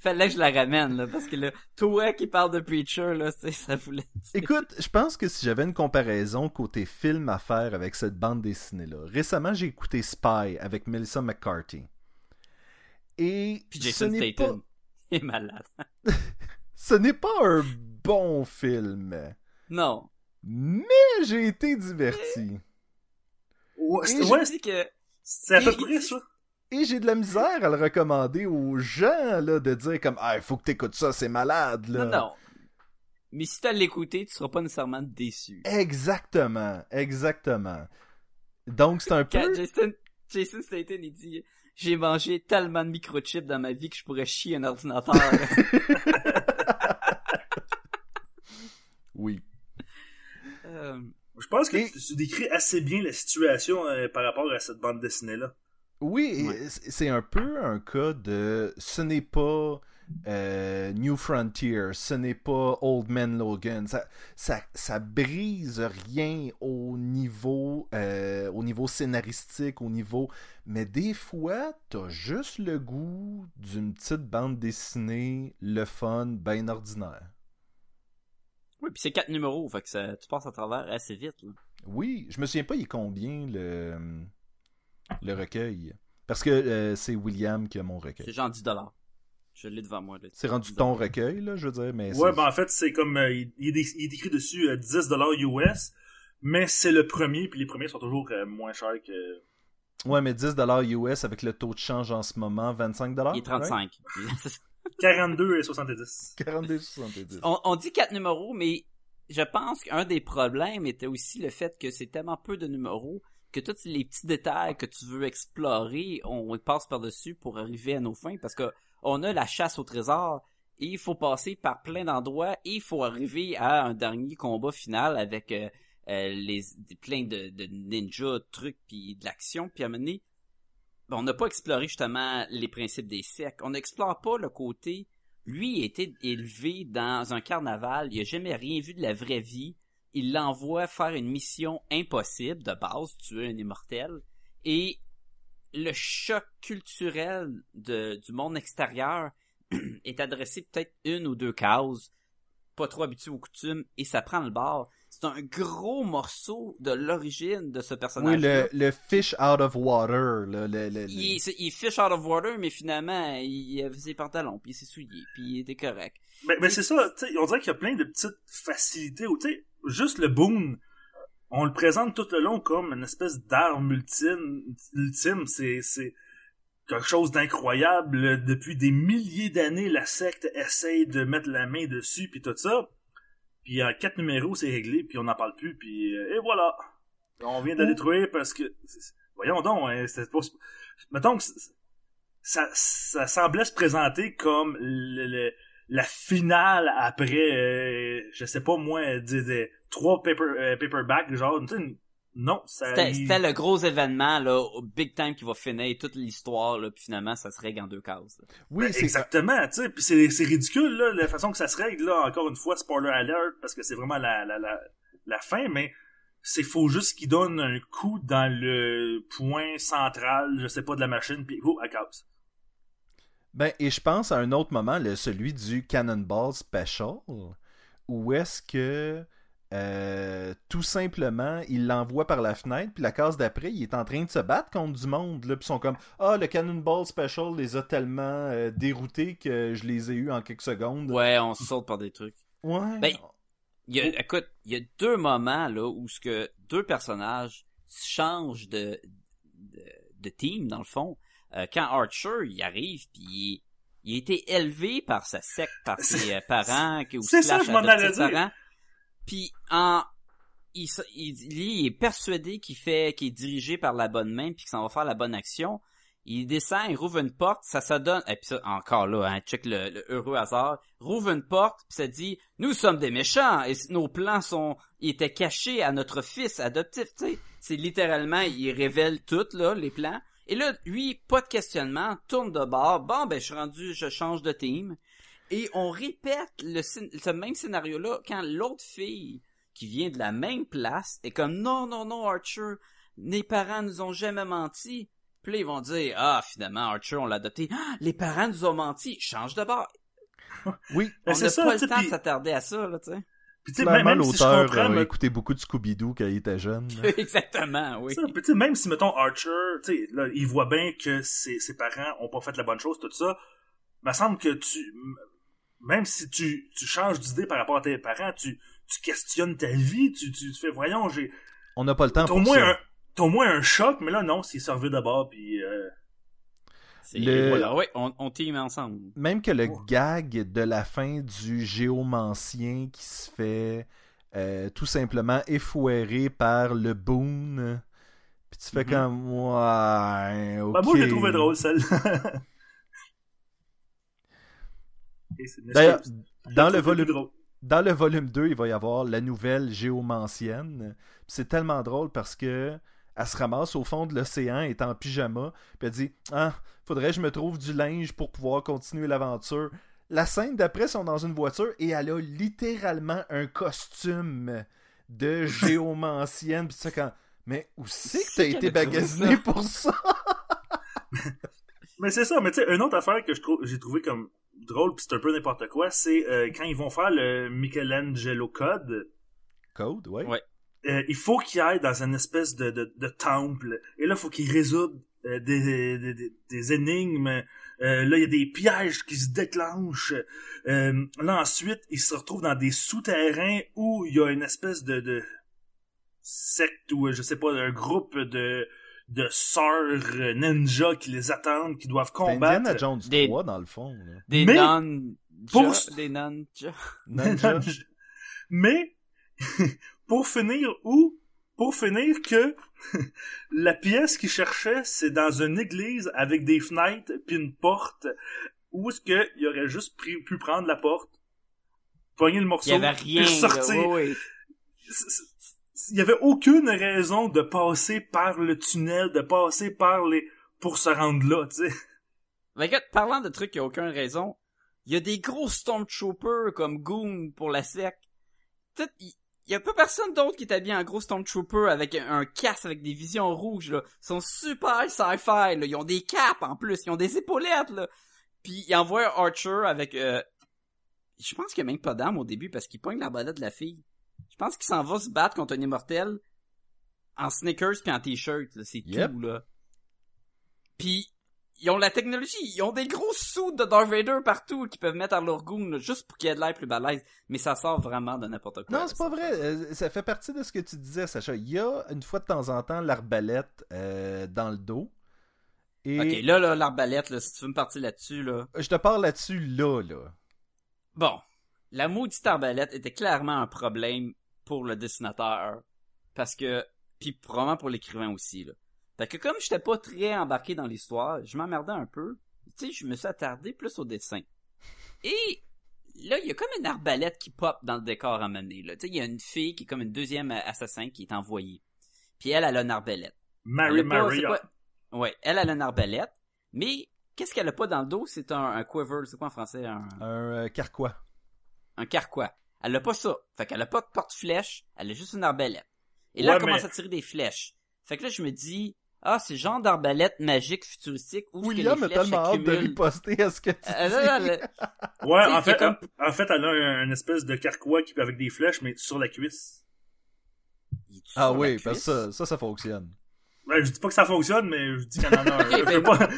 Fallait que je la ramène, là, parce que là, toi qui parle de Preacher, là, c'est, ça voulait dire. Écoute, je pense que si j'avais une comparaison côté film à faire avec cette bande dessinée-là, récemment j'ai écouté Spy avec Melissa McCarthy. Et Puis ce Jason pas. Il est malade. ce n'est pas un bon film, Non. Mais j'ai été diverti. ouais, c'est ouais, que, c'est à peu près ça. Et j'ai de la misère à le recommander aux gens là, de dire comme ah il faut que t'écoutes ça, c'est malade là. non, non. Mais si t'as l'écouté, tu seras pas nécessairement déçu. Exactement, exactement. Donc c'est un Quand peu Jason, Jason Statham, il dit, j'ai mangé tellement de microchips dans ma vie que je pourrais chier un ordinateur. oui. Euh, Je pense que Et- tu, tu décris assez bien la situation euh, par rapport à cette bande dessinée là. Oui, Ouais. c'est un peu un cas de ce n'est pas euh, New Frontier, ce n'est pas Old Man Logan. Ça, ça, ça brise rien au niveau, euh, au niveau scénaristique, au niveau. Mais des fois, t'as juste le goût d'une petite bande dessinée, le fun, bien ordinaire. Oui, puis c'est quatre numéros, fait que ça, tu passes à travers assez vite. Là. Oui, je me souviens pas, il est combien le, le recueil. Parce que euh, c'est William qui a mon recueil. C'est genre 10 dollars. Je l'ai devant moi. C'est rendu ton recueil, là, je veux dire, mais Ouais, ben en fait, c'est comme. euh, il, il est, dé- il est écrit dessus euh, 10$ US, mais c'est le premier, puis les premiers sont toujours euh, moins chers que. Ouais, mais 10$ US avec le taux de change en ce moment, 25$? Il est 35. 42 et 70. 42,70$. on, on dit quatre numéros, mais je pense qu'un des problèmes était aussi le fait que c'est tellement peu de numéros que tous les petits détails que tu veux explorer, on y passe par-dessus pour arriver à nos fins parce que on a la chasse au trésor et il faut passer par plein d'endroits et il faut arriver à un dernier combat final avec euh, euh, les plein de, de ninjas, trucs puis de l'action puis à un moment donné, ben, on n'a pas exploré justement les principes des cercles. On n'explore pas le côté lui a été élevé dans un carnaval, il a jamais rien vu de la vraie vie. Il l'envoie faire une mission impossible de base, tuer un immortel. Et le choc culturel du monde extérieur est adressé peut-être une ou deux cases, pas trop habitué aux coutumes, et ça prend le bord. C'est un gros morceau de l'origine de ce personnage. Oui, le, le fish out of water. là, le, le- le- Il, fish out of water, mais finalement, il avait ses pantalons, puis il s'est souillé, puis il était correct. Mais, mais c'est ça, on dirait qu'il y a plein de petites facilités, où, tu sais, juste le boom, on le présente tout le long comme une espèce d'arme ultime, ultime, c'est, c'est quelque chose d'incroyable. Depuis des milliers d'années, la secte essaye de mettre la main dessus, puis tout ça. Puis en quatre numéros, c'est réglé, puis on n'en parle plus, puis euh, et voilà. On vient de la détruire parce que... Voyons donc, hein, c'était pas... Mettons que ça, ça semblait se présenter comme le, le- la finale après, euh, je sais pas moi, des, des trois paper, euh, paperbacks, genre, tu sais, non, ça... C'était le gros événement, là, au big time qui va finir toute l'histoire, là, puis finalement, ça se règle en deux cases. là. Oui, Ben, c'est exactement, tu sais, puis c'est c'est ridicule là, la façon que ça se règle là, encore une fois spoiler alert parce que c'est vraiment la la la la fin mais c'est faut juste qu'il donne un coup dans le point central, je sais pas de la machine puis oh, elle casse. Ben, et je pense à un autre moment, le, celui du Cannonball Special, où est-ce que euh, tout simplement, il l'envoie par la fenêtre, puis la case d'après, il est en train de se battre contre du monde, là, puis ils sont comme Ah, le Cannonball Special les a tellement euh, déroutés que je les ai eus en quelques secondes. Ouais, on saute par des trucs. Ouais. Ben, Il y a, écoute, il y a deux moments, là, où ce que deux personnages changent de, de, de team, dans le fond. Euh, quand Archer, il arrive, puis il, il a été élevé par sa secte, par ses parents, qui- ou c'est ça, slash je m'en adoptés allais dire. parents. Puis en il, il, il est persuadé qu'il fait qu'il est dirigé par la bonne main puis qu'il s'en va faire la bonne action. Il descend, il rouvre une porte, ça se donne et puis ça encore là, hein, check le, le heureux hasard, rouvre une porte puis ça dit nous sommes des méchants et nos plans sont étaient cachés à notre fils adoptif, tu sais. C'est littéralement il révèle tout là les plans. Et là lui pas de questionnement, tourne de bord. Bon ben je suis rendu, je change de team. Et on répète le, ce même scénario-là quand l'autre fille qui vient de la même place est comme non, non, non, Archer, les parents nous ont jamais menti. Puis là, ils vont dire ah finalement Archer on l'a adopté. Ah, les parents nous ont menti. Change de bord. oui, on n'a pas le temps de s'attarder à ça là, tu sais. Puis tu sais clairement, même, si l'auteur me- écouté beaucoup de Scooby-Doo quand il était jeune. Exactement, oui. Ça, puis même si, mettons, Archer, tu sais, là, il voit bien que ses, ses parents ont pas fait la bonne chose, tout ça, il me semble que tu, même si tu, tu changes d'idée par rapport à tes parents, tu, tu questionnes ta vie, tu, tu te fais, voyons, j'ai, On n'a pas le temps pour au moins ça. un, t'as au moins un choc, mais là, non, c'est servi d'abord, puis euh, C'est- Le- Voilà, ouais, on, on team ensemble. Même que le Oh. gag de la fin du géomancien qui se fait euh, tout simplement effouérer par le boon. Puis tu fais Mhm. comme ouais, ben, moi, je l'ai trouvé drôle, celle Et c'est une D'ailleurs, dans le volume dans le volume 2, il va y avoir la nouvelle géomancienne. C'est tellement drôle parce que elle se ramasse au fond de l'océan, est en pyjama, puis elle dit Ah, faudrait que je me trouve du linge pour pouvoir continuer l'aventure. La scène d'après, sont dans une voiture et elle a littéralement un costume de géomancienne. Puis tu sais, quand. Mais où c'est que t'as été bagasiné pour ça? Mais c'est ça, mais tu sais, une autre affaire que je trouve, j'ai trouvé comme drôle, puis c'est un peu n'importe quoi, c'est euh, quand ils vont faire le Michelangelo Code, Code, ouais. Ouais. euh, il faut qu'ils aillent dans une espèce de, de, de temple, et là, il faut qu'ils résoudent euh, des, des, des, des énigmes, Euh, là, il y a des pièges qui se déclenchent. Euh, là, ensuite, ils se retrouvent dans des souterrains où il y a une espèce de, de secte ou, euh, je sais pas, un groupe de de sœurs ninja qui les attendent, qui doivent C'est Indiana combattre. Jones Des- 3, dans le fond. là. Des Mais- non Pour- des non Ninja. Mais pour finir où pour finir que la pièce qu'il cherchait c'est dans une église avec des fenêtres puis une porte où est-ce que il aurait juste pris- pu prendre la porte pogner le morceau Il y avait rien. puis sortir c- il y avait aucune raison de passer par le tunnel de passer par les pour se rendre là tu sais Mais écoute, parlant de trucs qui ont aucune raison, il y a des gros Stormtroopers comme Goon pour la sec. Il y a pas personne d'autre qui est habillé en gros Stormtrooper avec un, casque avec des visions rouges, là. Ils sont super sci-fi, là. Ils ont des capes, en plus. Ils ont des épaulettes, là. Puis, il envoie un Archer avec, euh... Je pense qu'il y a même pas d'arme au début parce qu'il pogne la balade de la fille. Je pense qu'il s'en va se battre contre un immortel en sneakers puis en t-shirt. C'est Yep. tout, là. Puis, ils ont la technologie, ils ont des gros sous de Darth Vader partout qu'ils peuvent mettre à leur là, juste pour qu'il y ait de l'air plus balèze. Mais ça sort vraiment de n'importe quoi. Non, c'est pas vrai. Euh, Ça fait partie de ce que tu disais, Sacha. Il y a une fois de temps en temps l'arbalète euh, dans le dos. Et Ok, là, là, l'arbalète, là, si tu veux me partir là-dessus, là. je te parle là-dessus là, là. Bon. La maudite arbalète était clairement un problème pour le dessinateur. Parce que, puis probablement pour l'écrivain aussi, là. Fait que comme j'étais pas très embarqué dans l'histoire, je m'emmerdais un peu. Tu sais, je me suis attardé plus au dessin. Et là, il y a comme une arbalète qui pop dans le décor à mener, là. Tu sais, il y a une fille qui est comme une deuxième assassin qui est envoyée. Puis elle, elle a une arbalète. Mary Maria pas- Ouais, elle, elle a une arbalète. Mais qu'est-ce qu'elle a pas dans le dos? C'est un, un quiver. C'est quoi en français? Un, Un euh, carquois. Un carquois. Elle a pas ça. Fait qu'elle a pas de porte-flèche. Elle a juste une arbalète. Et là, Ouais, elle commence mais- à tirer des flèches. Fait que là, je me dis, ah, c'est le genre d'arbalète magique futuristique où William a tellement hâte de riposter à ce que tu Euh, dis. là, là, là, Ouais, en fait, comme- en fait, elle a un, une espèce de carquois qui peut avec des flèches, mais sur la cuisse. Ah oui, cuisse? parce que ça, ça, ça fonctionne. Ouais, je dis pas que ça fonctionne, mais je dis qu'elle en a un. Ok, ben- veux pas-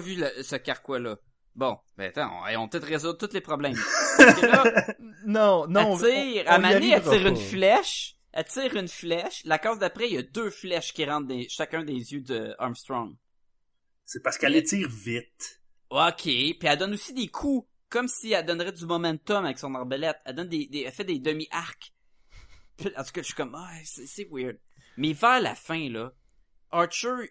vu, le- ce carquois-là. Bon, ben attends, on, on peut-être résoudre tous les problèmes. Parce que là, Non, non. elle tire, on- on elle tire une flèche, elle tire une flèche, la case d'après, il y a deux flèches qui rentrent des, chacun des yeux de Armstrong. C'est parce qu'elle étire vite. Ok, puis elle donne aussi des coups, comme si elle donnerait du momentum avec son arbalète. Elle donne des, des elle fait des demi-arcs. En tout cas, je suis comme, ah, c'est, c'est weird. Mais vers la fin, là, Archer,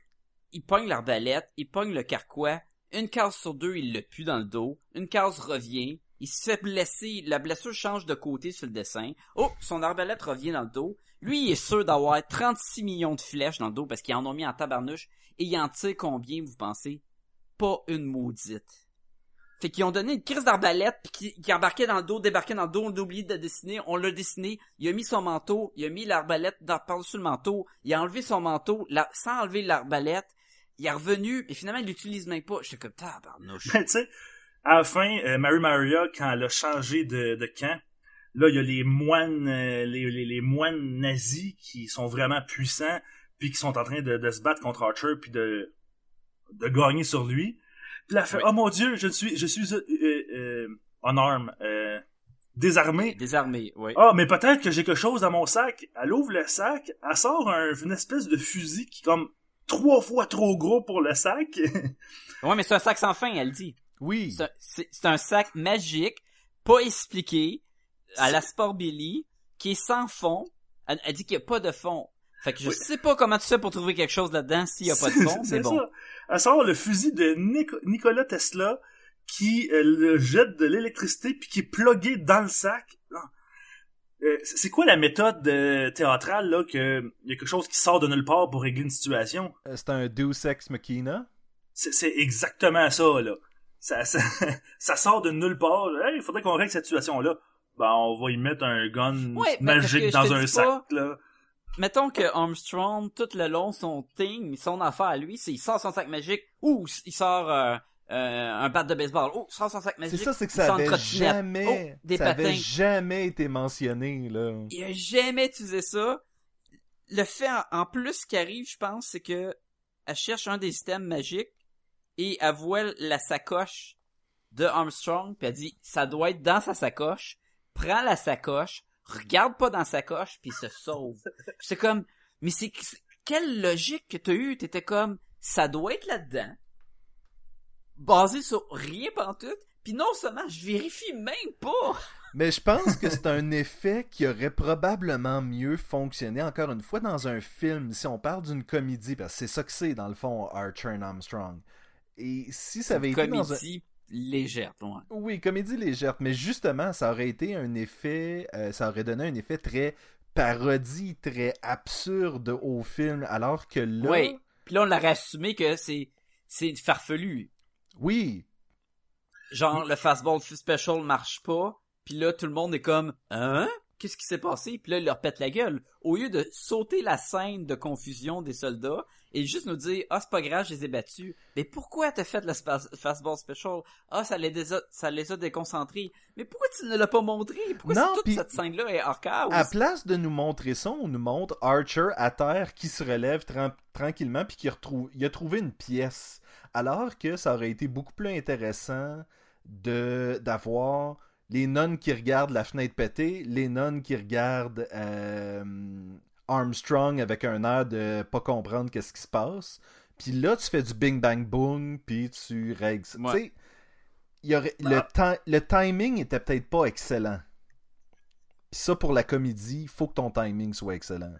il pogne l'arbalète, il pogne le carquois, une case sur deux, il le pue dans le dos, une case revient, il se fait blesser, la blessure change de côté sur le dessin. Oh, son arbalète revient dans le dos. Lui, il est sûr d'avoir 36 millions de flèches dans le dos parce qu'ils en ont mis en tabarnouche. Et il en tire combien, vous pensez? Pas une maudite. Fait qu'ils ont donné une crise d'arbalète qui, qui embarquait dans le dos, débarquait dans le dos, on l'a oublié de dessiner, on l'a dessiné, il a mis son manteau, il a mis l'arbalète par-dessus le manteau, il a enlevé son manteau, sans enlever l'arbalète, il est revenu, et finalement il l'utilise même pas. J'étais comme tabarnouche. Ben, tu sais, à la fin, euh, Mary Maria, quand elle a changé de, de camp, là, il y a les moines, euh, les, les, les moines nazis qui sont vraiment puissants, puis qui sont en train de, de se battre contre Archer, puis de, de gagner sur lui. Puis fait, Oui. oh mon dieu, je suis, je suis, euh, euh, en arme, euh, désarmé. Désarmé, oui. Ah, mais peut-être que j'ai quelque chose dans mon sac. Elle ouvre le sac, elle sort un- une espèce de fusil qui comme trois fois trop gros pour le sac. Ouais, mais c'est un sac sans fin, elle dit. Oui. C'est un- sac magique, pas expliqué, à la Sport Billy, qui est sans fond. Elle, elle dit qu'il n'y a pas de fond. Fait que je Oui. sais pas comment tu fais pour trouver quelque chose là-dedans s'il n'y a pas de fond, C'est bon. ça. Elle sort le fusil de Nico- Nikola Tesla qui euh, le jette de l'électricité puis qui est plugué dans le sac. Euh, c'est quoi la méthode euh, théâtrale, là, que il y a quelque chose qui sort de nulle part pour régler une situation? Euh, C'est un Deus Ex Machina. C'est c'est exactement ça, là. Ça, ça, ça sort de nulle part. Hey, il faudrait qu'on règle cette situation-là. Ben, on va y mettre un gun Ouais, que magique dans un sac, pas- là. Mettons que Armstrong, tout le long, son thing, son affaire à lui, c'est il sort son sac magique, ou il sort euh, euh, un bat de baseball, sort son sac C'est magique. ça, c'est que ça avait jamais, Oh, des ça avait patins. jamais été mentionné, là. Il a jamais utilisé ça. Le fait en, en plus qui arrive, je pense, c'est que elle cherche un des systèmes magiques et elle voit la sacoche de Armstrong, puis elle dit ça doit être dans sa sacoche. Prends la sacoche, regarde pas dans sa sacoche, puis se sauve. C'est comme mais c'est c'est- quelle logique que t'as eu T'étais comme ça doit être là-dedans, basé sur rien pantoute. Puis non seulement, je vérifie même pas. Mais je pense que c'est un effet qui aurait probablement mieux fonctionné, encore une fois, dans un film, si on parle d'une comédie, parce que c'est ça que c'est, dans le fond, Archer and Armstrong. Et si ça avait été dans un... Comédie légère, loin. Oui, comédie légère, mais justement, ça aurait été un effet, euh, ça aurait donné un effet très parodie, très absurde au film, alors que là, Oui. Puis là, on l'aurait assumé que c'est c'est farfelu. Oui, Genre, le fastball special marche pas. Puis là, tout le monde est comme, hein? Qu'est-ce qui s'est passé? Puis là, il leur pète la gueule. Au lieu de sauter la scène de confusion des soldats et juste nous dire, ah, c'est pas grave, je les ai battus. Mais pourquoi t'as fait le fastball special? Ah, ça les a, ça les a déconcentrés. Mais pourquoi tu ne l'as pas montré? Pourquoi Non, c'est toute cette scène-là est hors chaos? à place de nous montrer ça, on nous montre Archer à terre qui se relève tran- tranquillement puis qui retrouve, il a trouvé une pièce. Alors que ça aurait été beaucoup plus intéressant de d'avoir les nonnes qui regardent la fenêtre pétée, les nonnes qui regardent euh, Armstrong avec un air de pas comprendre qu'est-ce qui se passe. Puis là, tu fais du bing bang boom, puis tu règles ça. Ouais. Tu sais, il y aurait, le, ti- le timing était peut-être pas excellent. Puis ça, pour la comédie, il faut que ton timing soit excellent.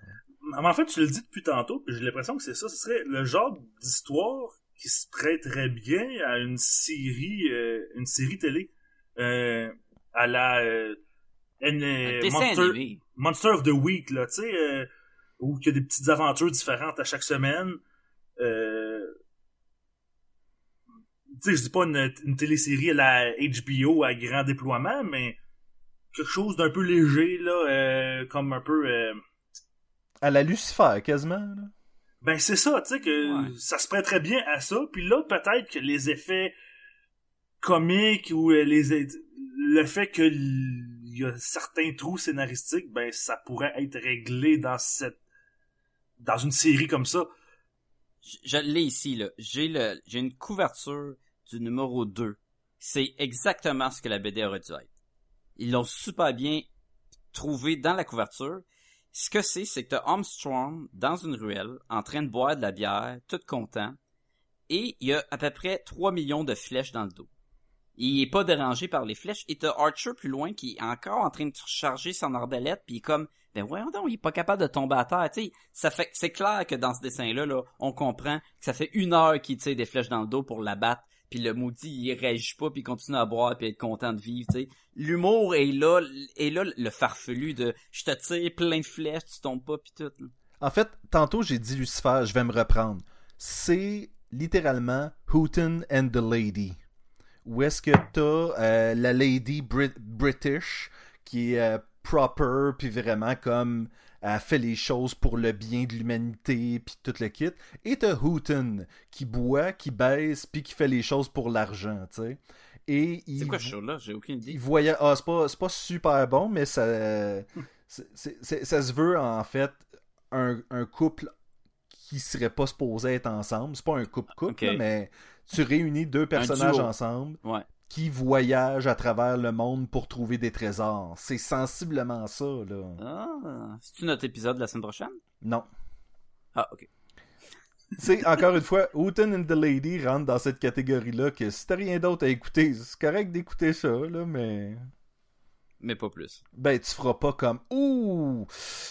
Mais en fait, tu le dis depuis tantôt, puis j'ai l'impression que c'est ça. Ce serait le genre d'histoire qui se prêterait bien à une série, euh, une série télé, euh, à la euh, Monster, of the Week, là, tu sais, euh, où il y a des petites aventures différentes à chaque semaine. Euh, tu sais, je dis pas une, une télésérie à la HBO à grand déploiement, mais quelque chose d'un peu léger, là, euh, comme un peu... euh, À la Lucifer, quasiment. là. Ben c'est ça, tu sais que Ouais. ça se prêterait bien à ça. Puis là, peut-être que les effets comiques ou euh, les le fait que il y a certains trous scénaristiques, ben ça pourrait être réglé dans cette dans une série comme ça. Je, je l'ai ici, là. J'ai le, j'ai une couverture du numéro 2. C'est exactement ce que la BD aurait dû être. Ils l'ont super bien trouvé dans la couverture. Ce que c'est, c'est que t'as Armstrong dans une ruelle, en train de boire de la bière, tout content, et il y a à peu près 3 millions de flèches dans le dos. Il est pas dérangé par les flèches, et t'as Archer plus loin qui est encore en train de charger son arbalète, puis il est comme, ben voyons donc, il est pas capable de tomber à terre, tu. Ça c'est clair que dans ce dessin-là, là, on comprend que ça fait une heure qu'il tire des flèches dans le dos pour l'abattre, puis le maudit, il réagit pas, puis il continue à boire, puis être content de vivre, tu. L'humour est là, est là le farfelu de, je te tire plein de flèches, tu tombes pas, puis tout. En fait, tantôt j'ai dit Lucifer, je vais me reprendre. C'est littéralement Hooten and the Lady. Où est-ce que t'as euh, la Lady Brit- British qui est euh, proper, puis vraiment comme elle fait les choses pour le bien de l'humanité, puis tout le kit. Et t'as Hooten qui boit, qui baisse, puis qui fait les choses pour l'argent, tu sais. Et il C'est quoi ce show-là? J'ai aucune idée. il voyait ah c'est pas super bon mais ça se veut en fait un, un couple qui serait pas supposé être ensemble c'est pas un couple couple Ok. mais tu réunis deux personnages ensemble Ouais. Qui voyagent à travers le monde pour trouver des trésors c'est sensiblement ça là Ah, c'est-tu notre épisode de la semaine prochaine? non Ah, ok. c'est encore une fois Hooten and the Lady rentre dans cette catégorie là que si t'as rien d'autre à écouter c'est correct d'écouter ça là mais Mais pas plus. ben tu feras pas comme ouh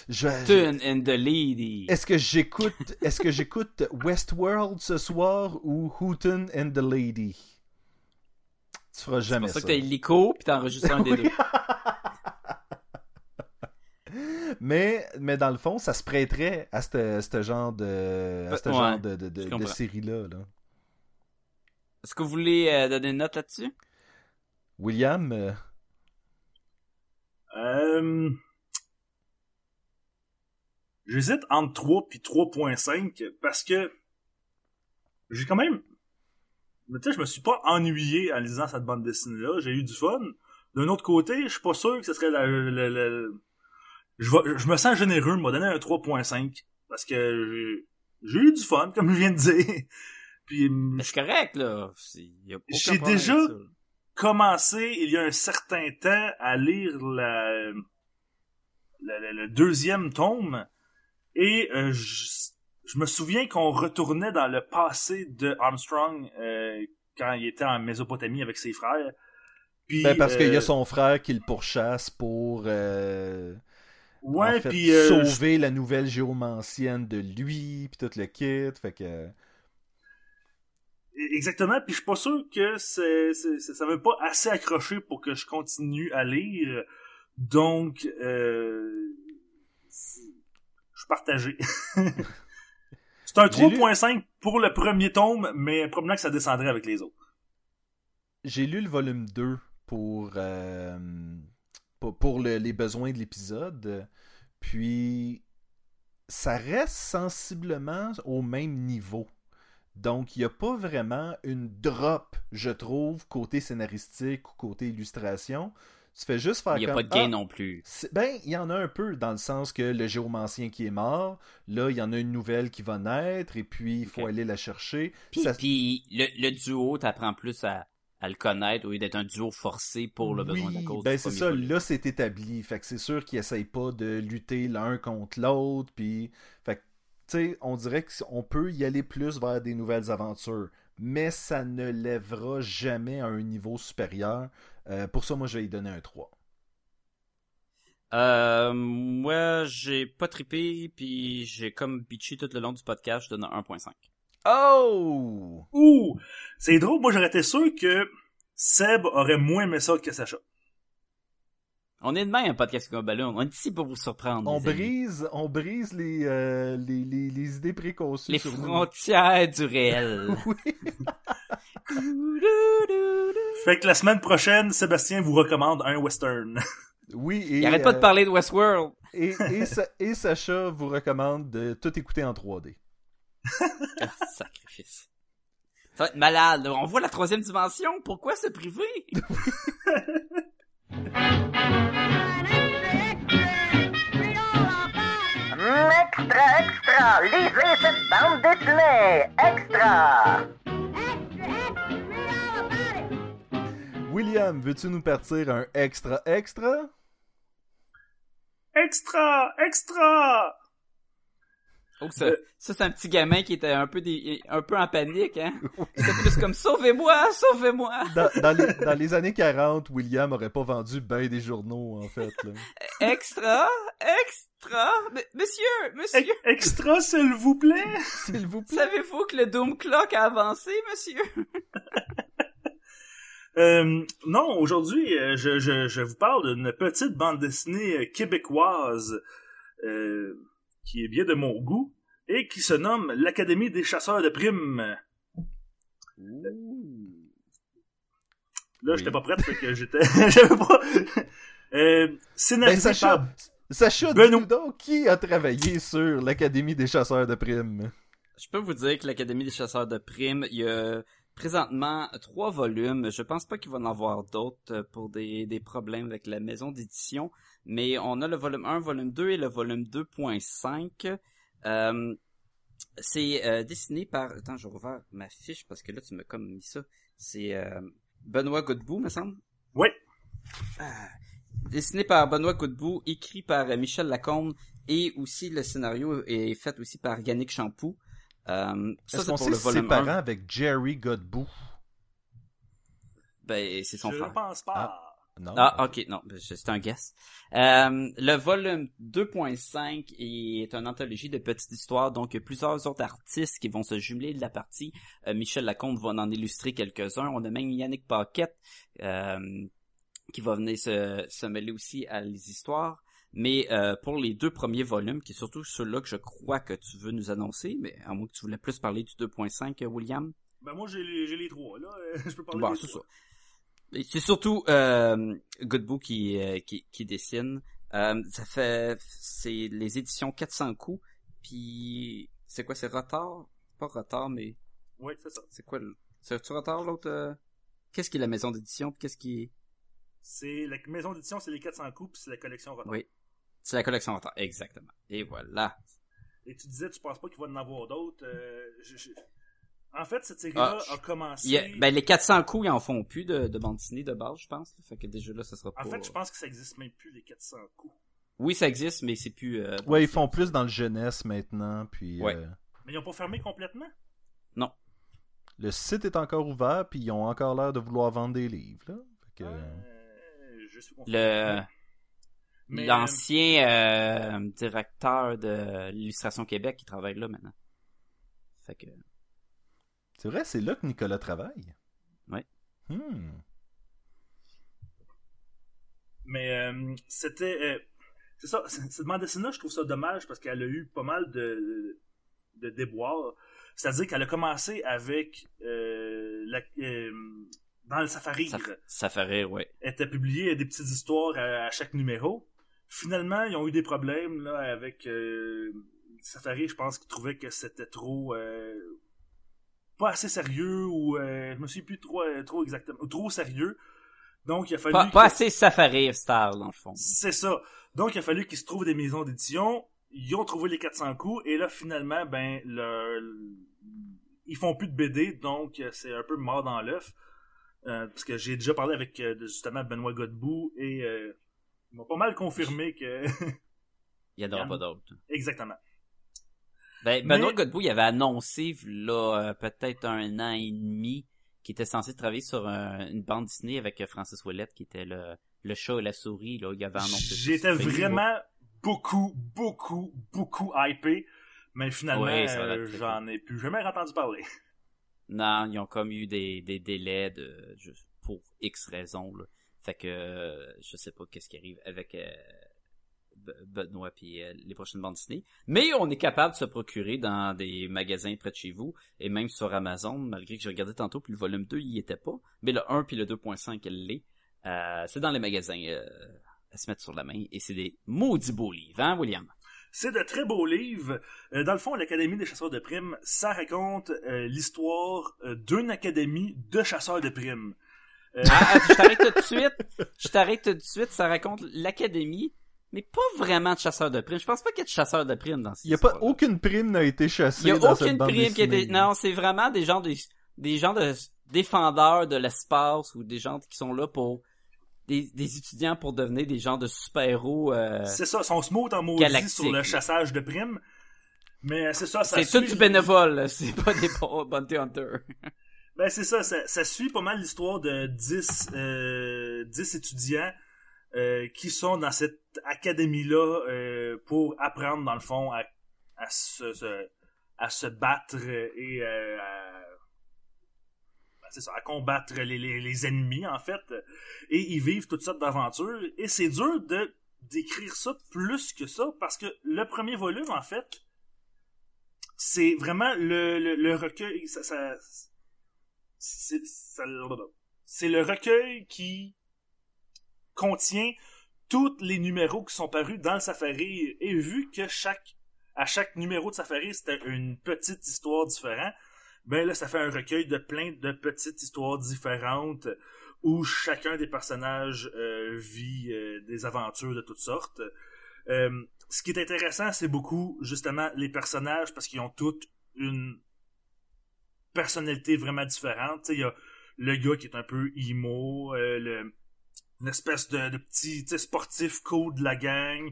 je, and the Lady. Est-ce que j'écoute est-ce que j'écoute Westworld ce soir ou Hooten and the Lady? Tu feras C'est jamais pour ça ça. que t'as l'hélico, puis t'enregistres un des deux. Mais, mais dans le fond, ça se prêterait à ce ce genre de, à ce Ouais, genre de, de, série-là. là. Est-ce que vous voulez euh, donner une note là-dessus? William, euh, Euh... J'hésite entre 3 puis 3.5 parce que j'ai quand même... Mais tu sais, je me suis pas ennuyé en lisant cette bande dessinée-là. J'ai eu du fun. D'un autre côté, je suis pas sûr que ce serait la... la- la- Je, je me sens généreux de m'a donné un 3.5 parce que j'ai- j'ai eu du fun, comme je viens de dire. Puis Ben, C'est correct, là. J'ai déjà- commencé il y a un certain temps à lire la- le deuxième tome et euh, je, me souviens qu'on retournait dans le passé de Armstrong euh, quand il était en Mésopotamie avec ses frères. Puis, ben, parce qu'il y euh, a son frère qui le pourchasse pour euh, ouais, en fait, puis, euh, sauver la nouvelle géomancienne de lui, puis tout le kit. Fait que. Exactement, puis je suis pas sûr que c'est, c'est- ça m'a pas assez accroché pour que je continue à lire. Donc, euh, je suis partagé. c'est un J'ai lu- 3.5 pour le premier tome, mais probablement que ça descendrait avec les autres. J'ai lu le volume 2 pour, euh, pour, pour le- les besoins de l'épisode. Puis, ça reste sensiblement au même niveau. Donc, il n'y a pas vraiment une drop, je trouve, côté scénaristique ou côté illustration. Tu fais juste faire Il n'y a comme, pas de gain Ah, non plus. Ben, il y en a un peu, dans le sens que le géomancien qui est mort, là, il y en a une nouvelle qui va naître, et puis il faut aller la chercher. Puis, Ça- puis le, le duo, t'apprends plus à, à le connaître au lieu d'être un duo forcé pour le besoin de la cause. Ben c'est ça, là c'est établi. Fait que c'est sûr qu'ils essayent pas de lutter l'un contre l'autre. Puis, fait que, tu sais, on dirait qu'on peut y aller plus vers des nouvelles aventures. Mais ça ne lèvera jamais à un niveau supérieur. Euh, pour ça, moi, je vais y donner un 3. Euh, moi, j'ai pas trippé, puis j'ai comme bitché tout le long du podcast, je donne un 1.5. Oh! Ouh! C'est drôle, moi j'aurais été sûr que Seb aurait moins aimé ça que Sacha. On est demain un podcast comme un ballon. On est ici pour vous surprendre. On amis. brise, on brise les, euh, les, les, les idées préconçues les sur nous. frontières du réel. Oui. Fait que la semaine prochaine, Sébastien vous recommande un western. Oui, et, Il arrête pas de euh, parler de Westworld. et, et, Sa- et Sacha vous recommande de tout écouter en 3D. Ah, sacrifice. Ça va être malade. On voit la troisième dimension. Pourquoi se priver? Extra, extra! Lisez cette bande dessinée! Extra! William, veux-tu nous partir un extra extra? extra! Extra! Oh, ça, ça c'est un petit gamin qui était un peu des, un peu en panique, hein? C'était plus comme sauvez-moi, sauvez-moi. Dans, dans les, dans les années 40, William aurait pas vendu ben des journaux, en fait. là. Extra, extra. M- monsieur, monsieur. Ex- extra, s'il vous plaît! S'il vous plaît. Savez-vous que le Doom Clock a avancé, monsieur? Euh, non, aujourd'hui, euh, je, je, je vous parle d'une petite bande dessinée euh, québécoise euh, qui est bien de mon goût et qui se nomme l'Académie des chasseurs de primes. Là, Oui. j'étais pas prête, fait que j'étais... J'avais pas... Euh, Ben, scénarisé Sacha, par... Sacha Benoît. dis-nous donc, qui a travaillé sur l'Académie des chasseurs de primes? Je peux vous dire que l'Académie des chasseurs de primes, il y a présentement trois volumes. Je pense pas qu'il va en avoir d'autres euh, pour des, des problèmes avec la maison d'édition. Mais on a le volume 1, volume 2 et le volume 2.5. Euh, c'est euh, dessiné par... Attends, je rouvre ma fiche parce que là, tu m'as comme mis ça. C'est euh, Benoît Godbout, me semble? Oui. Dessiné par Benoît Godbout, écrit par Michel Lacombe et aussi le scénario est fait aussi par Yannick Champoux. Euh, ça, Est-ce c'est qu'on pour sait le volume 1. avec Jerry Godbout? Ben, c'est son Je frère. pense pas. Non. Ah, ok, non, ben, c'est un guess. Euh, le volume 2.5 est une anthologie de petites histoires, donc il y a plusieurs autres artistes qui vont se jumeler de la partie. Euh, Michel Lacombe va en illustrer quelques-uns. On a même Yannick Paquette euh, qui va venir se, se mêler aussi à les histoires. Mais euh, pour les deux premiers volumes, qui est surtout ceux-là que je crois que tu veux nous annoncer, mais à moins que tu voulais plus parler du 2.5, euh, William? Ben moi j'ai les, les trois là, je peux parler Bon, des trois. C'est surtout euh, Godbout qui, euh, qui, qui dessine. Euh, ça fait c'est les éditions 400 coups. Puis c'est quoi c'est retard? Pas retard mais Oui, c'est ça. c'est quoi le... c'est tu retard l'autre euh? Qu'est-ce qui est la maison d'édition puis Qu'est-ce qui est? C'est la maison d'édition, c'est les 400 coups, puis c'est la collection Rotten. Oui. C'est la collection retard exactement. Et voilà. Et tu disais, tu penses pas qu'il va y en avoir d'autres. euh, je- je- En fait, cette série-là Ah, a commencé. A- ben les 400 coups ils en font plus de, de bande dessinée de base je pense. Fait que déjà là ça sera pas. En fait, je pense que ça existe même plus, les 400 coups. Oui ça existe mais c'est plus. euh, Ouais, ils font plus dans le jeunesse maintenant, puis Ouais. euh, Mais ils ont pas fermé complètement? Non. le site est encore ouvert, puis ils ont encore l'air de vouloir vendre des livres. Là. Fait que, Euh, je suis. Le Mais, l'ancien euh, directeur de l'illustration Québec qui travaille là maintenant. Fait que C'est vrai, c'est là que Nicolas travaille. Ouais. Hmm. Mais euh, c'était. euh, c'est ça, cette bande dessinée-là, je trouve ça dommage parce qu'elle a eu pas mal de, de déboires. C'est-à-dire qu'elle a commencé avec. euh, la, euh, dans le Safari. fait rire, ouais. Elle était publiée des petites histoires à, à chaque numéro. Finalement, ils ont eu des problèmes là, avec euh, Safari. Je pense qu'ils trouvaient que c'était trop. euh, pas assez sérieux ou. euh, je me suis plus trop, euh, trop exactement. Trop sérieux. Donc, il a fallu. Pas, assez rire star dans le fond. c'est ça. Donc, il a fallu qu'ils se trouvent des maisons d'édition. Ils ont trouvé les 400 coups. Et là, finalement, ben, le, le- ils font plus de BD. Donc, euh, c'est un peu mort dans l'œuf. Euh, parce que j'ai déjà parlé avec, euh, justement, Benoît Godbout. Et euh, il m'a pas mal confirmé que... Il y en aura pas d'autres. Exactement. Ben, Mais- Benoît Godbout, il avait annoncé, là, euh, peut-être un an et demi, qu'il était censé travailler sur un- une bande Disney avec euh, Francis Ouellette, qui était le, le chat et la souris, là, il avait annoncé. J'étais vraiment beaucoup, beaucoup, beaucoup hypé. Mais finalement, Ouais, euh, j'en ai plus jamais entendu parler. Non, ils ont comme eu des, des délais de juste pour X raisons là. Fait que euh, je sais pas qu'est-ce qui arrive avec euh, Be- Benoît puis euh, les prochaines bandes Disney. Mais on est capable de se procurer dans des magasins près de chez vous et même sur Amazon, malgré que j'ai regardé tantôt puis le volume 2 il y était pas, mais le 1 puis le 2.5 elle l'est. C'est dans les magasins euh, à se mettre sur la main et c'est des maudits beaux livres, hein William? C'est de très beaux livres. Dans le fond, l'Académie des chasseurs de primes, ça raconte l'histoire d'une académie de chasseurs de primes. Euh, Ah, ah, je t'arrête tout de suite. Je t'arrête tout de suite. Ça raconte l'académie, mais pas vraiment de chasseurs de primes. Je pense pas qu'il y ait de chasseurs de primes dans cette Il y a pas aucune prime n'a été chassée Il y a dans aucune prime qui a été. Non, c'est vraiment des gens des des gens de défendeurs de l'espace ou des gens qui sont là pour des, des étudiants pour devenir des gens de super-héros. euh, c'est ça, son smooth en maudit sur le chassage de primes. Mais c'est ça, ça C'est tout du bénévole, c'est pas des bons bounty hunters. Ben c'est ça, ça, suit pas mal l'histoire de 10, euh, 10 étudiants euh, qui sont dans cette académie-là euh, pour apprendre, dans le fond, à, à, se, à se battre et à, ben, à combattre les, les, les ennemis, en fait. Et ils vivent toutes sortes d'aventures. Et c'est dur de d'écrire ça plus que ça, parce que le premier volume, en fait, c'est vraiment le, le, le recueil... Ça, ça, c'est le recueil qui contient tous les numéros qui sont parus dans le Safari. Et vu que chaque à chaque numéro de Safari c'était une petite histoire différente ben là ça fait un recueil de plein de petites histoires différentes où chacun des personnages euh, vit euh, des aventures de toutes sortes. Euh, ce qui est intéressant c'est beaucoup justement les personnages parce qu'ils ont toutes une personnalité vraiment différente. Tu sais, il y a le gars qui est un peu emo, euh, le, une espèce de, de petit sportif cool de la gang,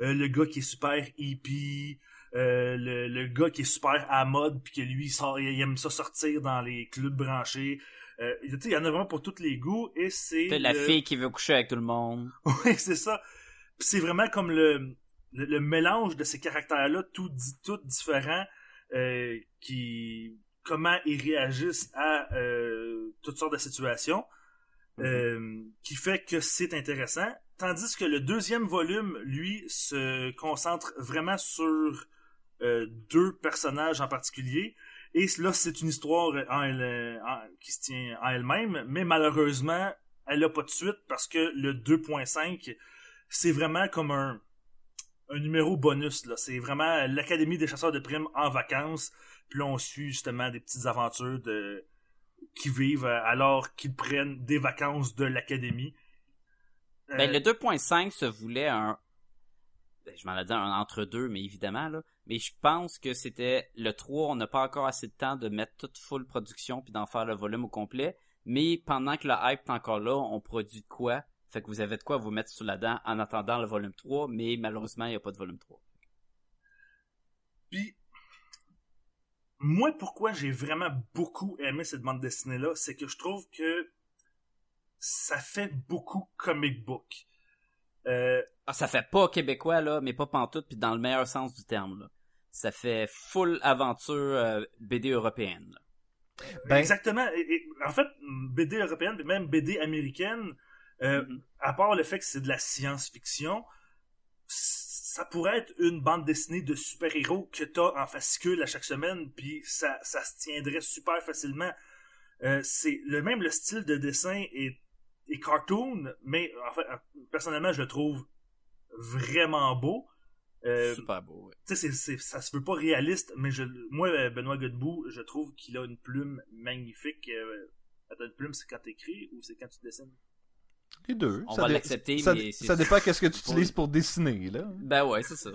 euh, le gars qui est super hippie, euh, le, le gars qui est super à mode puis que lui il, sort, il aime ça sortir dans les clubs branchés. Euh, il y en a vraiment pour tous les goûts et c'est la le- fille qui veut coucher avec tout le monde. oui, c'est ça. C'est vraiment comme le, le, le mélange de ces caractères-là, tout, di- tout différents, qui comment ils réagissent à euh, toutes sortes de situations, euh, qui fait que c'est intéressant. tandis que le deuxième volume, lui, se concentre vraiment sur euh, deux personnages en particulier. Et là, c'est une histoire en elle- en- qui se tient en elle-même, mais malheureusement, elle a pas de suite parce que le 2.5, c'est vraiment comme un, un numéro bonus. C'est vraiment l'Académie des chasseurs de primes en vacances. Puis là, on suit justement des petites aventures de qui vivent euh, alors qu'ils prennent des vacances de l'Académie. Euh, Ben, le 2.5 se voulait un, ben, je m'en ai dit un entre-deux, mais évidemment, là. Mais je pense que c'était le 3, on n'a pas encore assez de temps de mettre toute full production puis d'en faire le volume au complet. Mais pendant que le hype est encore là, on produit de quoi? Fait que vous avez de quoi vous mettre sous la dent en attendant le volume 3, mais malheureusement, il n'y a pas de volume 3. Puis, moi, pourquoi j'ai vraiment beaucoup aimé cette bande dessinée-là, c'est que je trouve que ça fait beaucoup comic book. Euh, Ah, ça fait pas québécois, là, mais pas pantoute, puis dans le meilleur sens du terme, là. Ça fait full aventure euh, BD européenne, là. Ben- Exactement. Et- et, en fait, BD européenne, même BD américaine, euh, Mhm. à part le fait que c'est de la science-fiction, ça pourrait être une bande dessinée de super-héros que t'as en fascicule à chaque semaine, puis ça, ça se tiendrait super facilement. Euh, c'est le même le style de dessin est, est cartoon, mais en fait, personnellement, je le trouve vraiment beau. Euh, Super beau, ouais. tu sais, c'est- c'est- ça se veut pas réaliste, mais je, moi, Benoît Godbout, je trouve qu'il a une plume magnifique. Euh, attends, une plume, c'est quand t'écris ou c'est quand tu dessines? Les deux. On Ça va l'accepter, ça, mais c'est- ça dépend qu'est-ce que tu utilises pour dessiner, là. Ben ouais, c'est ça.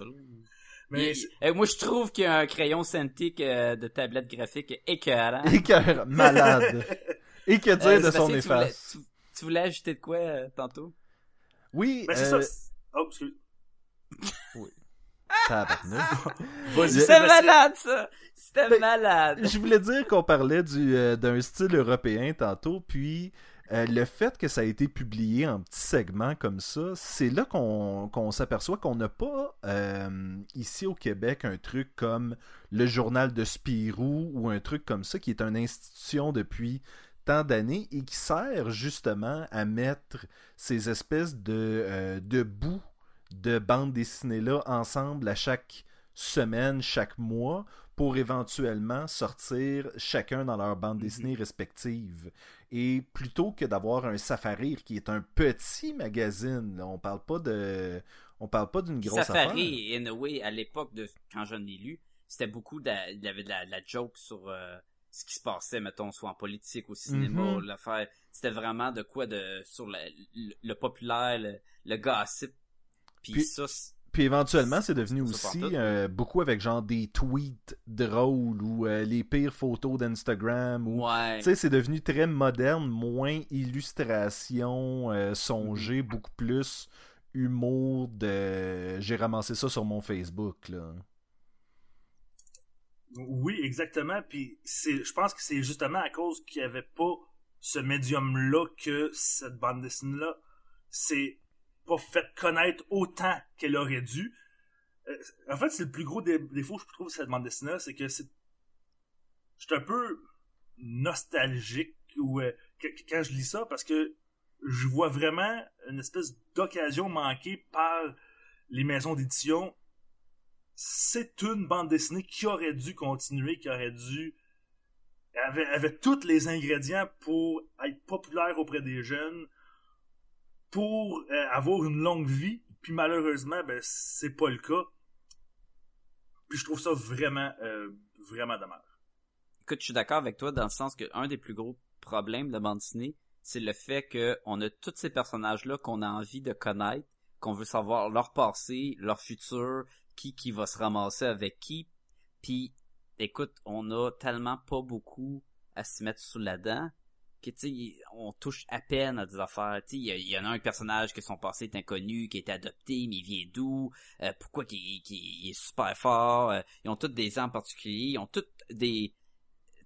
Mais Il- euh, moi, je trouve qu'il y a un crayon Cintiq euh, de tablette graphique écœurant. Écœur, malade. Et que dire Euh, de son Sébastien, tu voulais- efface? Tu, tu voulais ajouter de quoi euh, tantôt? Oui, ben, c'est euh, ça. Oh, excuse. Vas-y, C'était malade, ça! C'était Ben, malade! Je voulais dire qu'on parlait du, euh, d'un style européen tantôt, puis euh, le fait que ça a été publié en petits segments comme ça, c'est là qu'on, s'aperçoit qu'on n'a pas euh, ici au Québec un truc comme le journal de Spirou ou un truc comme ça qui est une institution depuis tant d'années et qui sert justement à mettre ces espèces de, euh, de bouts de bandes dessinées-là ensemble à chaque semaine, chaque mois, pour éventuellement sortir chacun dans leur bande dessinée respective. Et plutôt que d'avoir un Safarir qui est un petit magazine, là, on parle pas de, on parle pas d'une grosse affaire. Safari, in a way, à l'époque de quand j'en ai lu, c'était beaucoup de, il y avait de la, de la joke sur euh, ce qui se passait, mettons, soit en politique, au cinéma, Mhm. l'affaire. C'était vraiment de quoi de sur la- le, le populaire, le, le gossip. Puis, Puis- ça, Puis éventuellement, c'est devenu aussi tout. euh, beaucoup avec genre des tweets drôles ou euh, les pires photos d'Instagram ou ouais. Tu sais, c'est devenu très moderne, moins illustration euh, Mhm. songée, beaucoup plus humour de j'ai ramassé ça sur mon Facebook là. Oui, exactement. Puis c'est, je pense que c'est justement à cause qu'il n'y avait pas ce médium-là que cette bande dessinée-là s'est pas fait connaître autant qu'elle aurait dû. Euh, en fait, c'est le plus gros dé- défaut que je trouve de cette bande dessinée-là, c'est que c'est, je suis un peu nostalgique ou euh, quand je lis ça parce que je vois vraiment une espèce d'occasion manquée par les maisons d'édition c'est une bande dessinée qui aurait dû continuer, qui aurait dû avait, avait tous les ingrédients pour être populaire auprès des jeunes, pour euh, avoir une longue vie. Puis malheureusement, ben c'est pas le cas. Puis je trouve ça vraiment, euh, vraiment dommage. Écoute, je suis d'accord avec toi dans le sens que un des plus gros problèmes de bande dessinée, c'est le fait que on a tous ces personnages-là qu'on a envie de connaître, qu'on veut savoir leur passé, leur futur, qui qui va se ramasser avec qui. Puis, écoute, on a tellement pas beaucoup à se mettre sous la dent que tu on touche à peine à des affaires. Tu il y, en a un personnage que son passé est inconnu, qui est adopté, mais il vient d'où, euh, pourquoi il est super fort? euh, ils ont tous des ans particuliers, ils ont tous des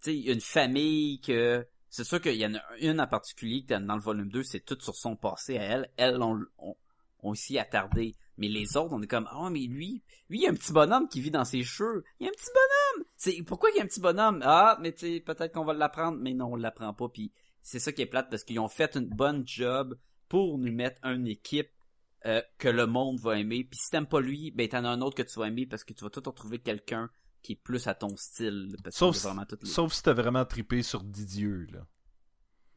tu sais, une famille que c'est sûr qu'il y en a une en particulier que dans le volume 2, c'est tout sur son passé à elle. Elle, on, on, on s'y attardé. Mais les autres, on est comme, ah, mais lui, lui, il y a un petit bonhomme qui vit dans ses cheveux. Il y a un petit bonhomme! C'est, pourquoi il y a un petit bonhomme? Ah, mais tu sais, peut-être qu'on va l'apprendre, mais non, on l'apprend pas. Puis c'est ça qui est plate parce qu'ils ont fait une bonne job pour nous mettre une équipe euh, que le monde va aimer. Puis si t'aimes pas lui, ben t'en as un autre que tu vas aimer parce que tu vas tout retrouver quelqu'un qui est plus à ton style. Parce Sauf, vraiment les- si t'as vraiment trippé sur Didier, là.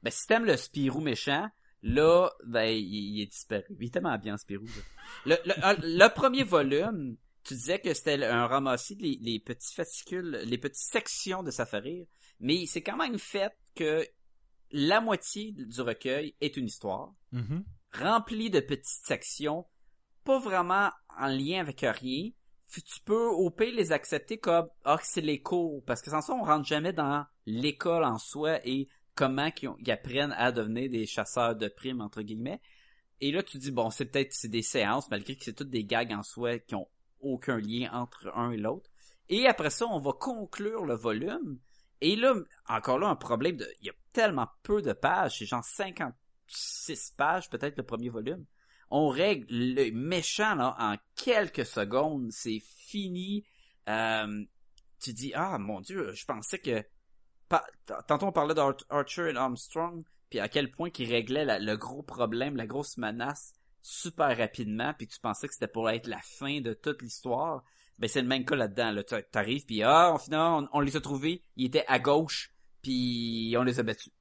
Ben si t'aimes le Spirou méchant, là, ben il, il est disparu. Il est tellement bien Spirou. là. Le, le, ah, le premier volume, tu disais que c'était un ramassis de les, les petits fascicules, les petites sections de Safarir, mais c'est quand même fait que la moitié du recueil est une histoire. Mhm. rempli de petites sections, pas vraiment en lien avec rien. Tu peux au pire les accepter comme ah c'est les cours parce que sans ça on rentre jamais dans l'école en soi et comment qu'ils apprennent à devenir des chasseurs de primes entre guillemets. Et là tu dis bon c'est peut-être c'est des séances malgré que c'est toutes des gags en soi qui ont aucun lien entre un et l'autre. Et après ça on va conclure le volume. Et là encore là un problème de il y a tellement peu de pages, c'est genre 50 six pages, peut-être le premier volume. On règle le méchant là, en quelques secondes, c'est fini. Euh, tu dis ah mon dieu, je pensais que tantôt on parlait d'Archer et Armstrong, puis à quel point qu'ils réglaient la- le gros problème, la grosse menace super rapidement, puis tu pensais que c'était pour être la fin de toute l'histoire. Ben c'est le même cas là-dedans. Là. Tu- T'arrives puis ah finalement on, on les a trouvés, ils étaient à gauche, puis on les a battus.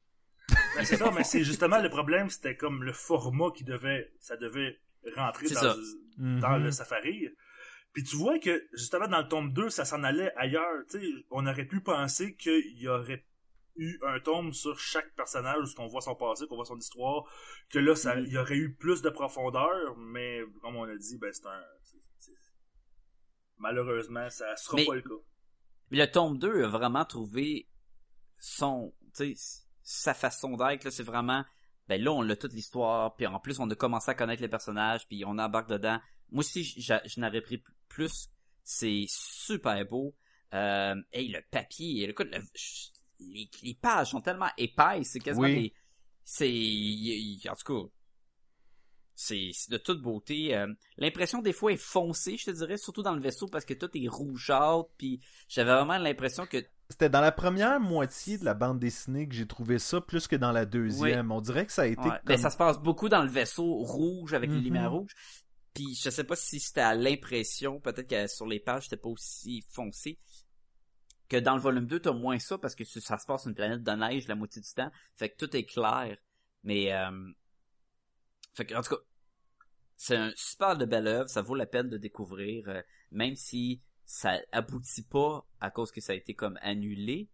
Ben, c'est ça, mais c'est justement le problème, c'était comme le format qui devait, ça devait rentrer dans, ça. dans le Safari. Puis tu vois que justement dans le tome 2, ça s'en allait ailleurs. Tu sais, on aurait pu penser qu'il y aurait eu un tome sur chaque personnage, où qu'on voit son passé, qu'on voit son histoire, que là, ça, Mhm. il y aurait eu plus de profondeur, mais comme on a dit, ben c'est un. Malheureusement, ça sera Mais- pas le cas. Mais le tome 2 a vraiment trouvé son, tu sais, sa façon d'être, là, c'est vraiment, ben là, on a toute l'histoire, puis en plus, on a commencé à connaître les personnages, puis on embarque dedans. Moi aussi, je n'aurais pris plus. C'est super beau. Euh, hey, le papier, écoute, le- les, les pages sont tellement épaisses, c'est quasiment Oui. des, c'est, en tout cas, c'est de toute beauté. Euh, L'impression des fois est foncée, je te dirais, surtout dans le vaisseau parce que tout est rougeâtre, puis j'avais vraiment l'impression que C'était dans la première moitié de la bande dessinée que j'ai trouvé ça, plus que dans la deuxième. On dirait que ça a été Ouais, comme... ben, ça se passe beaucoup dans le vaisseau rouge avec les Mhm. lumières rouges. Puis je sais pas si c'était à l'impression, peut-être que sur les pages c'était pas aussi foncé que dans le volume 2 t'as moins ça parce que ça se passe sur une planète de neige la moitié du temps, fait que tout est clair. Mais euh... fait que en tout cas c'est un super de belle œuvre, ça vaut la peine de découvrir, euh, même si ça aboutit pas à cause que ça a été comme annulé.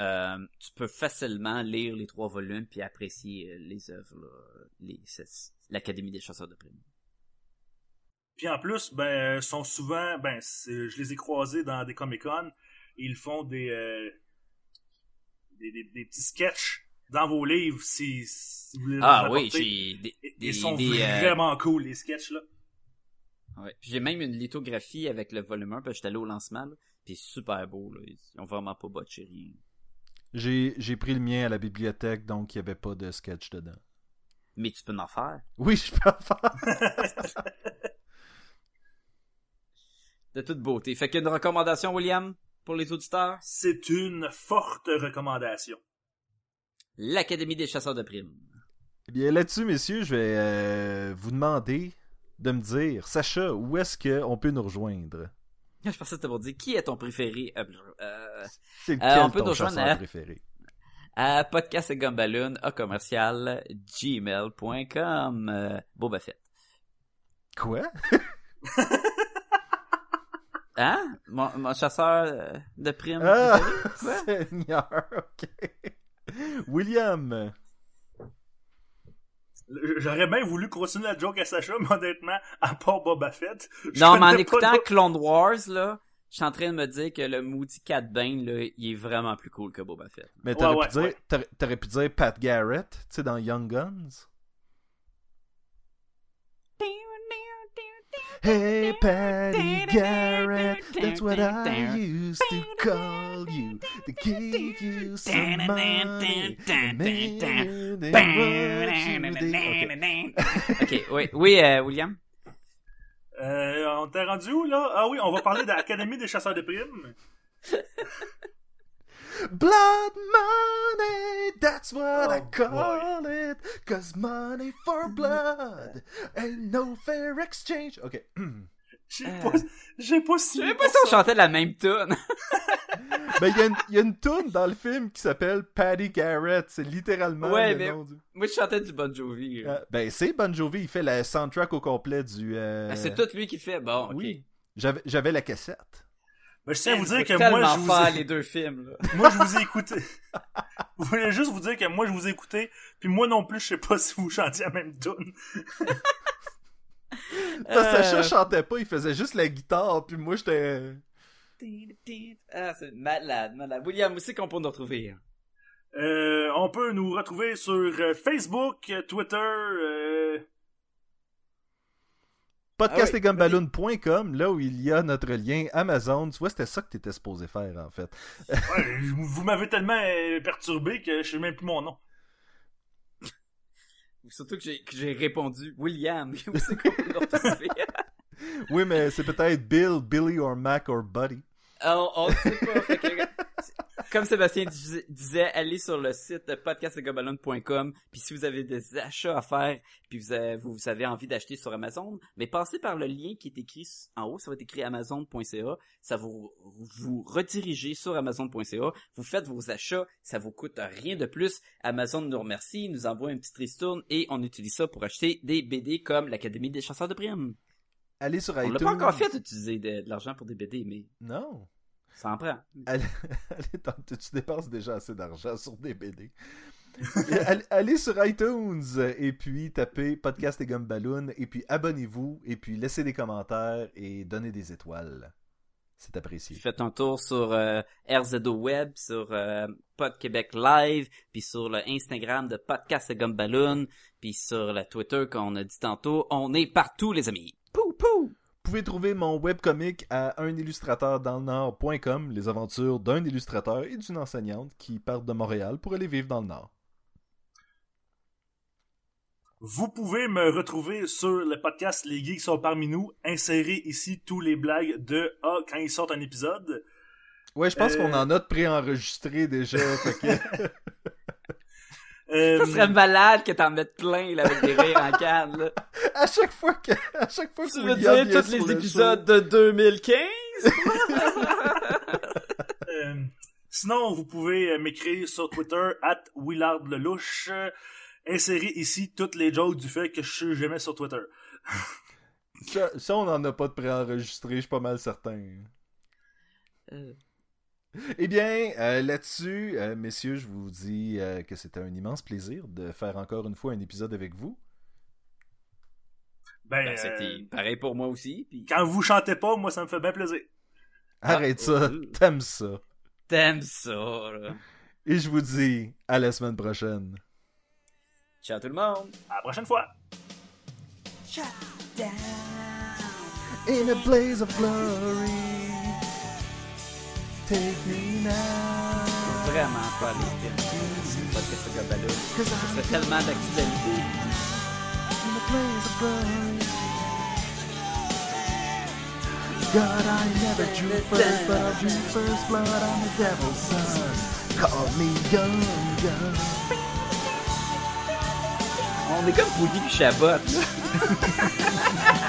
Euh, tu peux facilement lire les trois volumes puis apprécier euh, les œuvres, l'Académie des chasseurs de primes. Puis en plus, ben, sont souvent, ben, je les ai croisés dans des Comic-Con. Ils font des, euh, des, des petits sketchs dans vos livres si, si vous voulez les Ah oui, j'ai des, Ils des- sont des, euh, vraiment cool, les sketchs, là. ouais. J'ai même une lithographie avec le volume 1, parce que j'étais allé au lancement, là, puis super beau, là. ils ont vraiment pas botché rien. J'ai j'ai pris le mien à la bibliothèque, donc il n'y avait pas de sketch dedans. Mais tu peux en faire. Oui, je peux en faire. De toute beauté. Fait qu'une recommandation, William, pour les auditeurs? C'est une forte recommandation. L'Académie des chasseurs de primes. Eh bien, là-dessus, messieurs, je vais euh, vous demander de me dire, Sacha, où est-ce qu'on peut nous rejoindre? Je pensais que c'était pour dire qui est ton préféré? Euh, euh, Euh, on peut ton nous rejoindre chasseur à- préféré? à podcast et gumballoon à commercial gmail.com. Boba Fett. Quoi? Hein? Mon, mon chasseur de primes Ah, préféré? Quoi? Seigneur, ok. William, J'aurais bien voulu continuer la joke à Sacha, mais honnêtement, à part Boba Fett. je Non, mais en écoutant Clone Wars, là, je suis en train de me dire que le Moody Cat Bane, là, il est vraiment plus cool que Boba Fett. mais t'aurais Ouais, pu, ouais, pu dire Pat Garrett, tu sais, dans Young Guns? Hey, Patty Garrett, that's what I used to call you. To give you some money. Ok. ok, oui, oui euh, William? Euh, on t'est rendu où, là? Ah oui, on va parler de l'Académie des chasseurs de primes. Blood money, that's what I Oh, call it. Cause money for blood ain't no fair exchange. Ok. J'ai Euh. pas, j'ai pas si. pas si on chantait la même tune. Ben, il y, a une- y a une toune dans le film qui s'appelle Patty Garrett. C'est littéralement Ouais, le mais- nom du. Moi, je chantais du Bon Jovi. Euh, ben, c'est Bon Jovi. Il fait la soundtrack au complet du. euh, Ah, c'est tout lui qui fait. Bon, ok. Oui. J'avais j'avais la cassette. Je tiens à vous dire que moi, je vous faire ai... les deux films. Là. moi, je vous ai écouté. Vous voulez juste vous dire que moi, je vous ai écouté, puis moi non plus, je sais pas si vous chantiez la même tune. Sacha Euh. chantait pas, il faisait juste la guitare, puis moi j'étais. Ah, c'est malade, malade. William, où c'est qu'on peut nous retrouver? Euh, on peut nous retrouver sur euh, Facebook, euh, Twitter, euh, podcastetgumballoon.com, là où il y a notre lien Amazon. Tu vois, c'était ça que t'étais supposé faire, en fait. ouais, vous m'avez tellement euh, perturbé que je sais même plus mon nom. Surtout que j'ai, que j'ai répondu William. Où c'est qu'on peut nous retrouver? Oui, mais c'est peut-être Bill, Billy or Mac or Buddy. on, on ne sait pas. Fait que, comme Sébastien dis- disait, allez sur le site podcastgoballon.com puis si vous avez des achats à faire, puis vous avez, vous, avez envie d'acheter sur Amazon, mais passez par le lien qui est écrit en haut, ça va être écrit amazon.ca, ça vous vous redirigez sur amazon.ca, vous faites vos achats, ça vous coûte rien de plus. Amazon nous remercie, nous envoie une petite ristourne et on utilise ça pour acheter des BD comme l'Académie des chasseurs de primes. Allez sur On iTunes. l'a pas encore fait utiliser de, de l'argent pour des BD, mais Non. Ça en prend. Allez, allez, t'en- tu dépenses déjà assez d'argent sur des BD. allez, allez sur iTunes et puis tapez Podcast et Gumballoon et puis abonnez-vous et puis laissez des commentaires et donnez des étoiles. C'est apprécié. Faites un tour sur euh, RZO Web, sur euh, Pod Québec Live, puis sur le Instagram de Podcast et Gumballoon, puis sur le Twitter qu'on a dit tantôt. On est partout, les amis. Pou pou! Vous pouvez trouver mon webcomic à unillustrateurdanslenord.com, les aventures d'un illustrateur et d'une enseignante qui partent de Montréal pour aller vivre dans le Nord. Vous pouvez me retrouver sur le podcast Les Geeks sont parmi nous, insérer ici tous les blagues de A quand ils sortent un épisode. Ouais, je pense Euh. qu'on en a de préenregistré déjà. fait que- Euh, Ça serait malade que t'en mettes plein là, avec des rires en canne. Là. à chaque fois que, à chaque fois que Tu veux dire tous les le épisodes de 2015? euh, sinon, vous pouvez euh, m'écrire sur Twitter, at Willard Lelouch. Euh, Insérer ici toutes les jokes du fait que je suis jamais sur Twitter. Ça, ça, on en a pas de préenregistré, je suis pas mal certain. Euh, Eh bien, euh, là-dessus, euh, messieurs, je vous dis euh, que c'était un immense plaisir de faire encore une fois un épisode avec vous. Ben, ben, euh, c'était pareil pour moi aussi. Puis... quand vous chantez pas, moi ça me fait bien plaisir. Arrête Ah, ça, euh. t'aimes ça. T'aimes ça, là. Et je vous dis à la semaine prochaine. Ciao tout le monde! À la prochaine fois. In a blaze of glory, take me now. Vraiment pas les films. Podcast et Gumballoon. Ça serait tellement d'actualité. God, I never drew first, but I drew first blood. I'm the devil's son. Call me young gun. On est comme Poudy puis Chabot.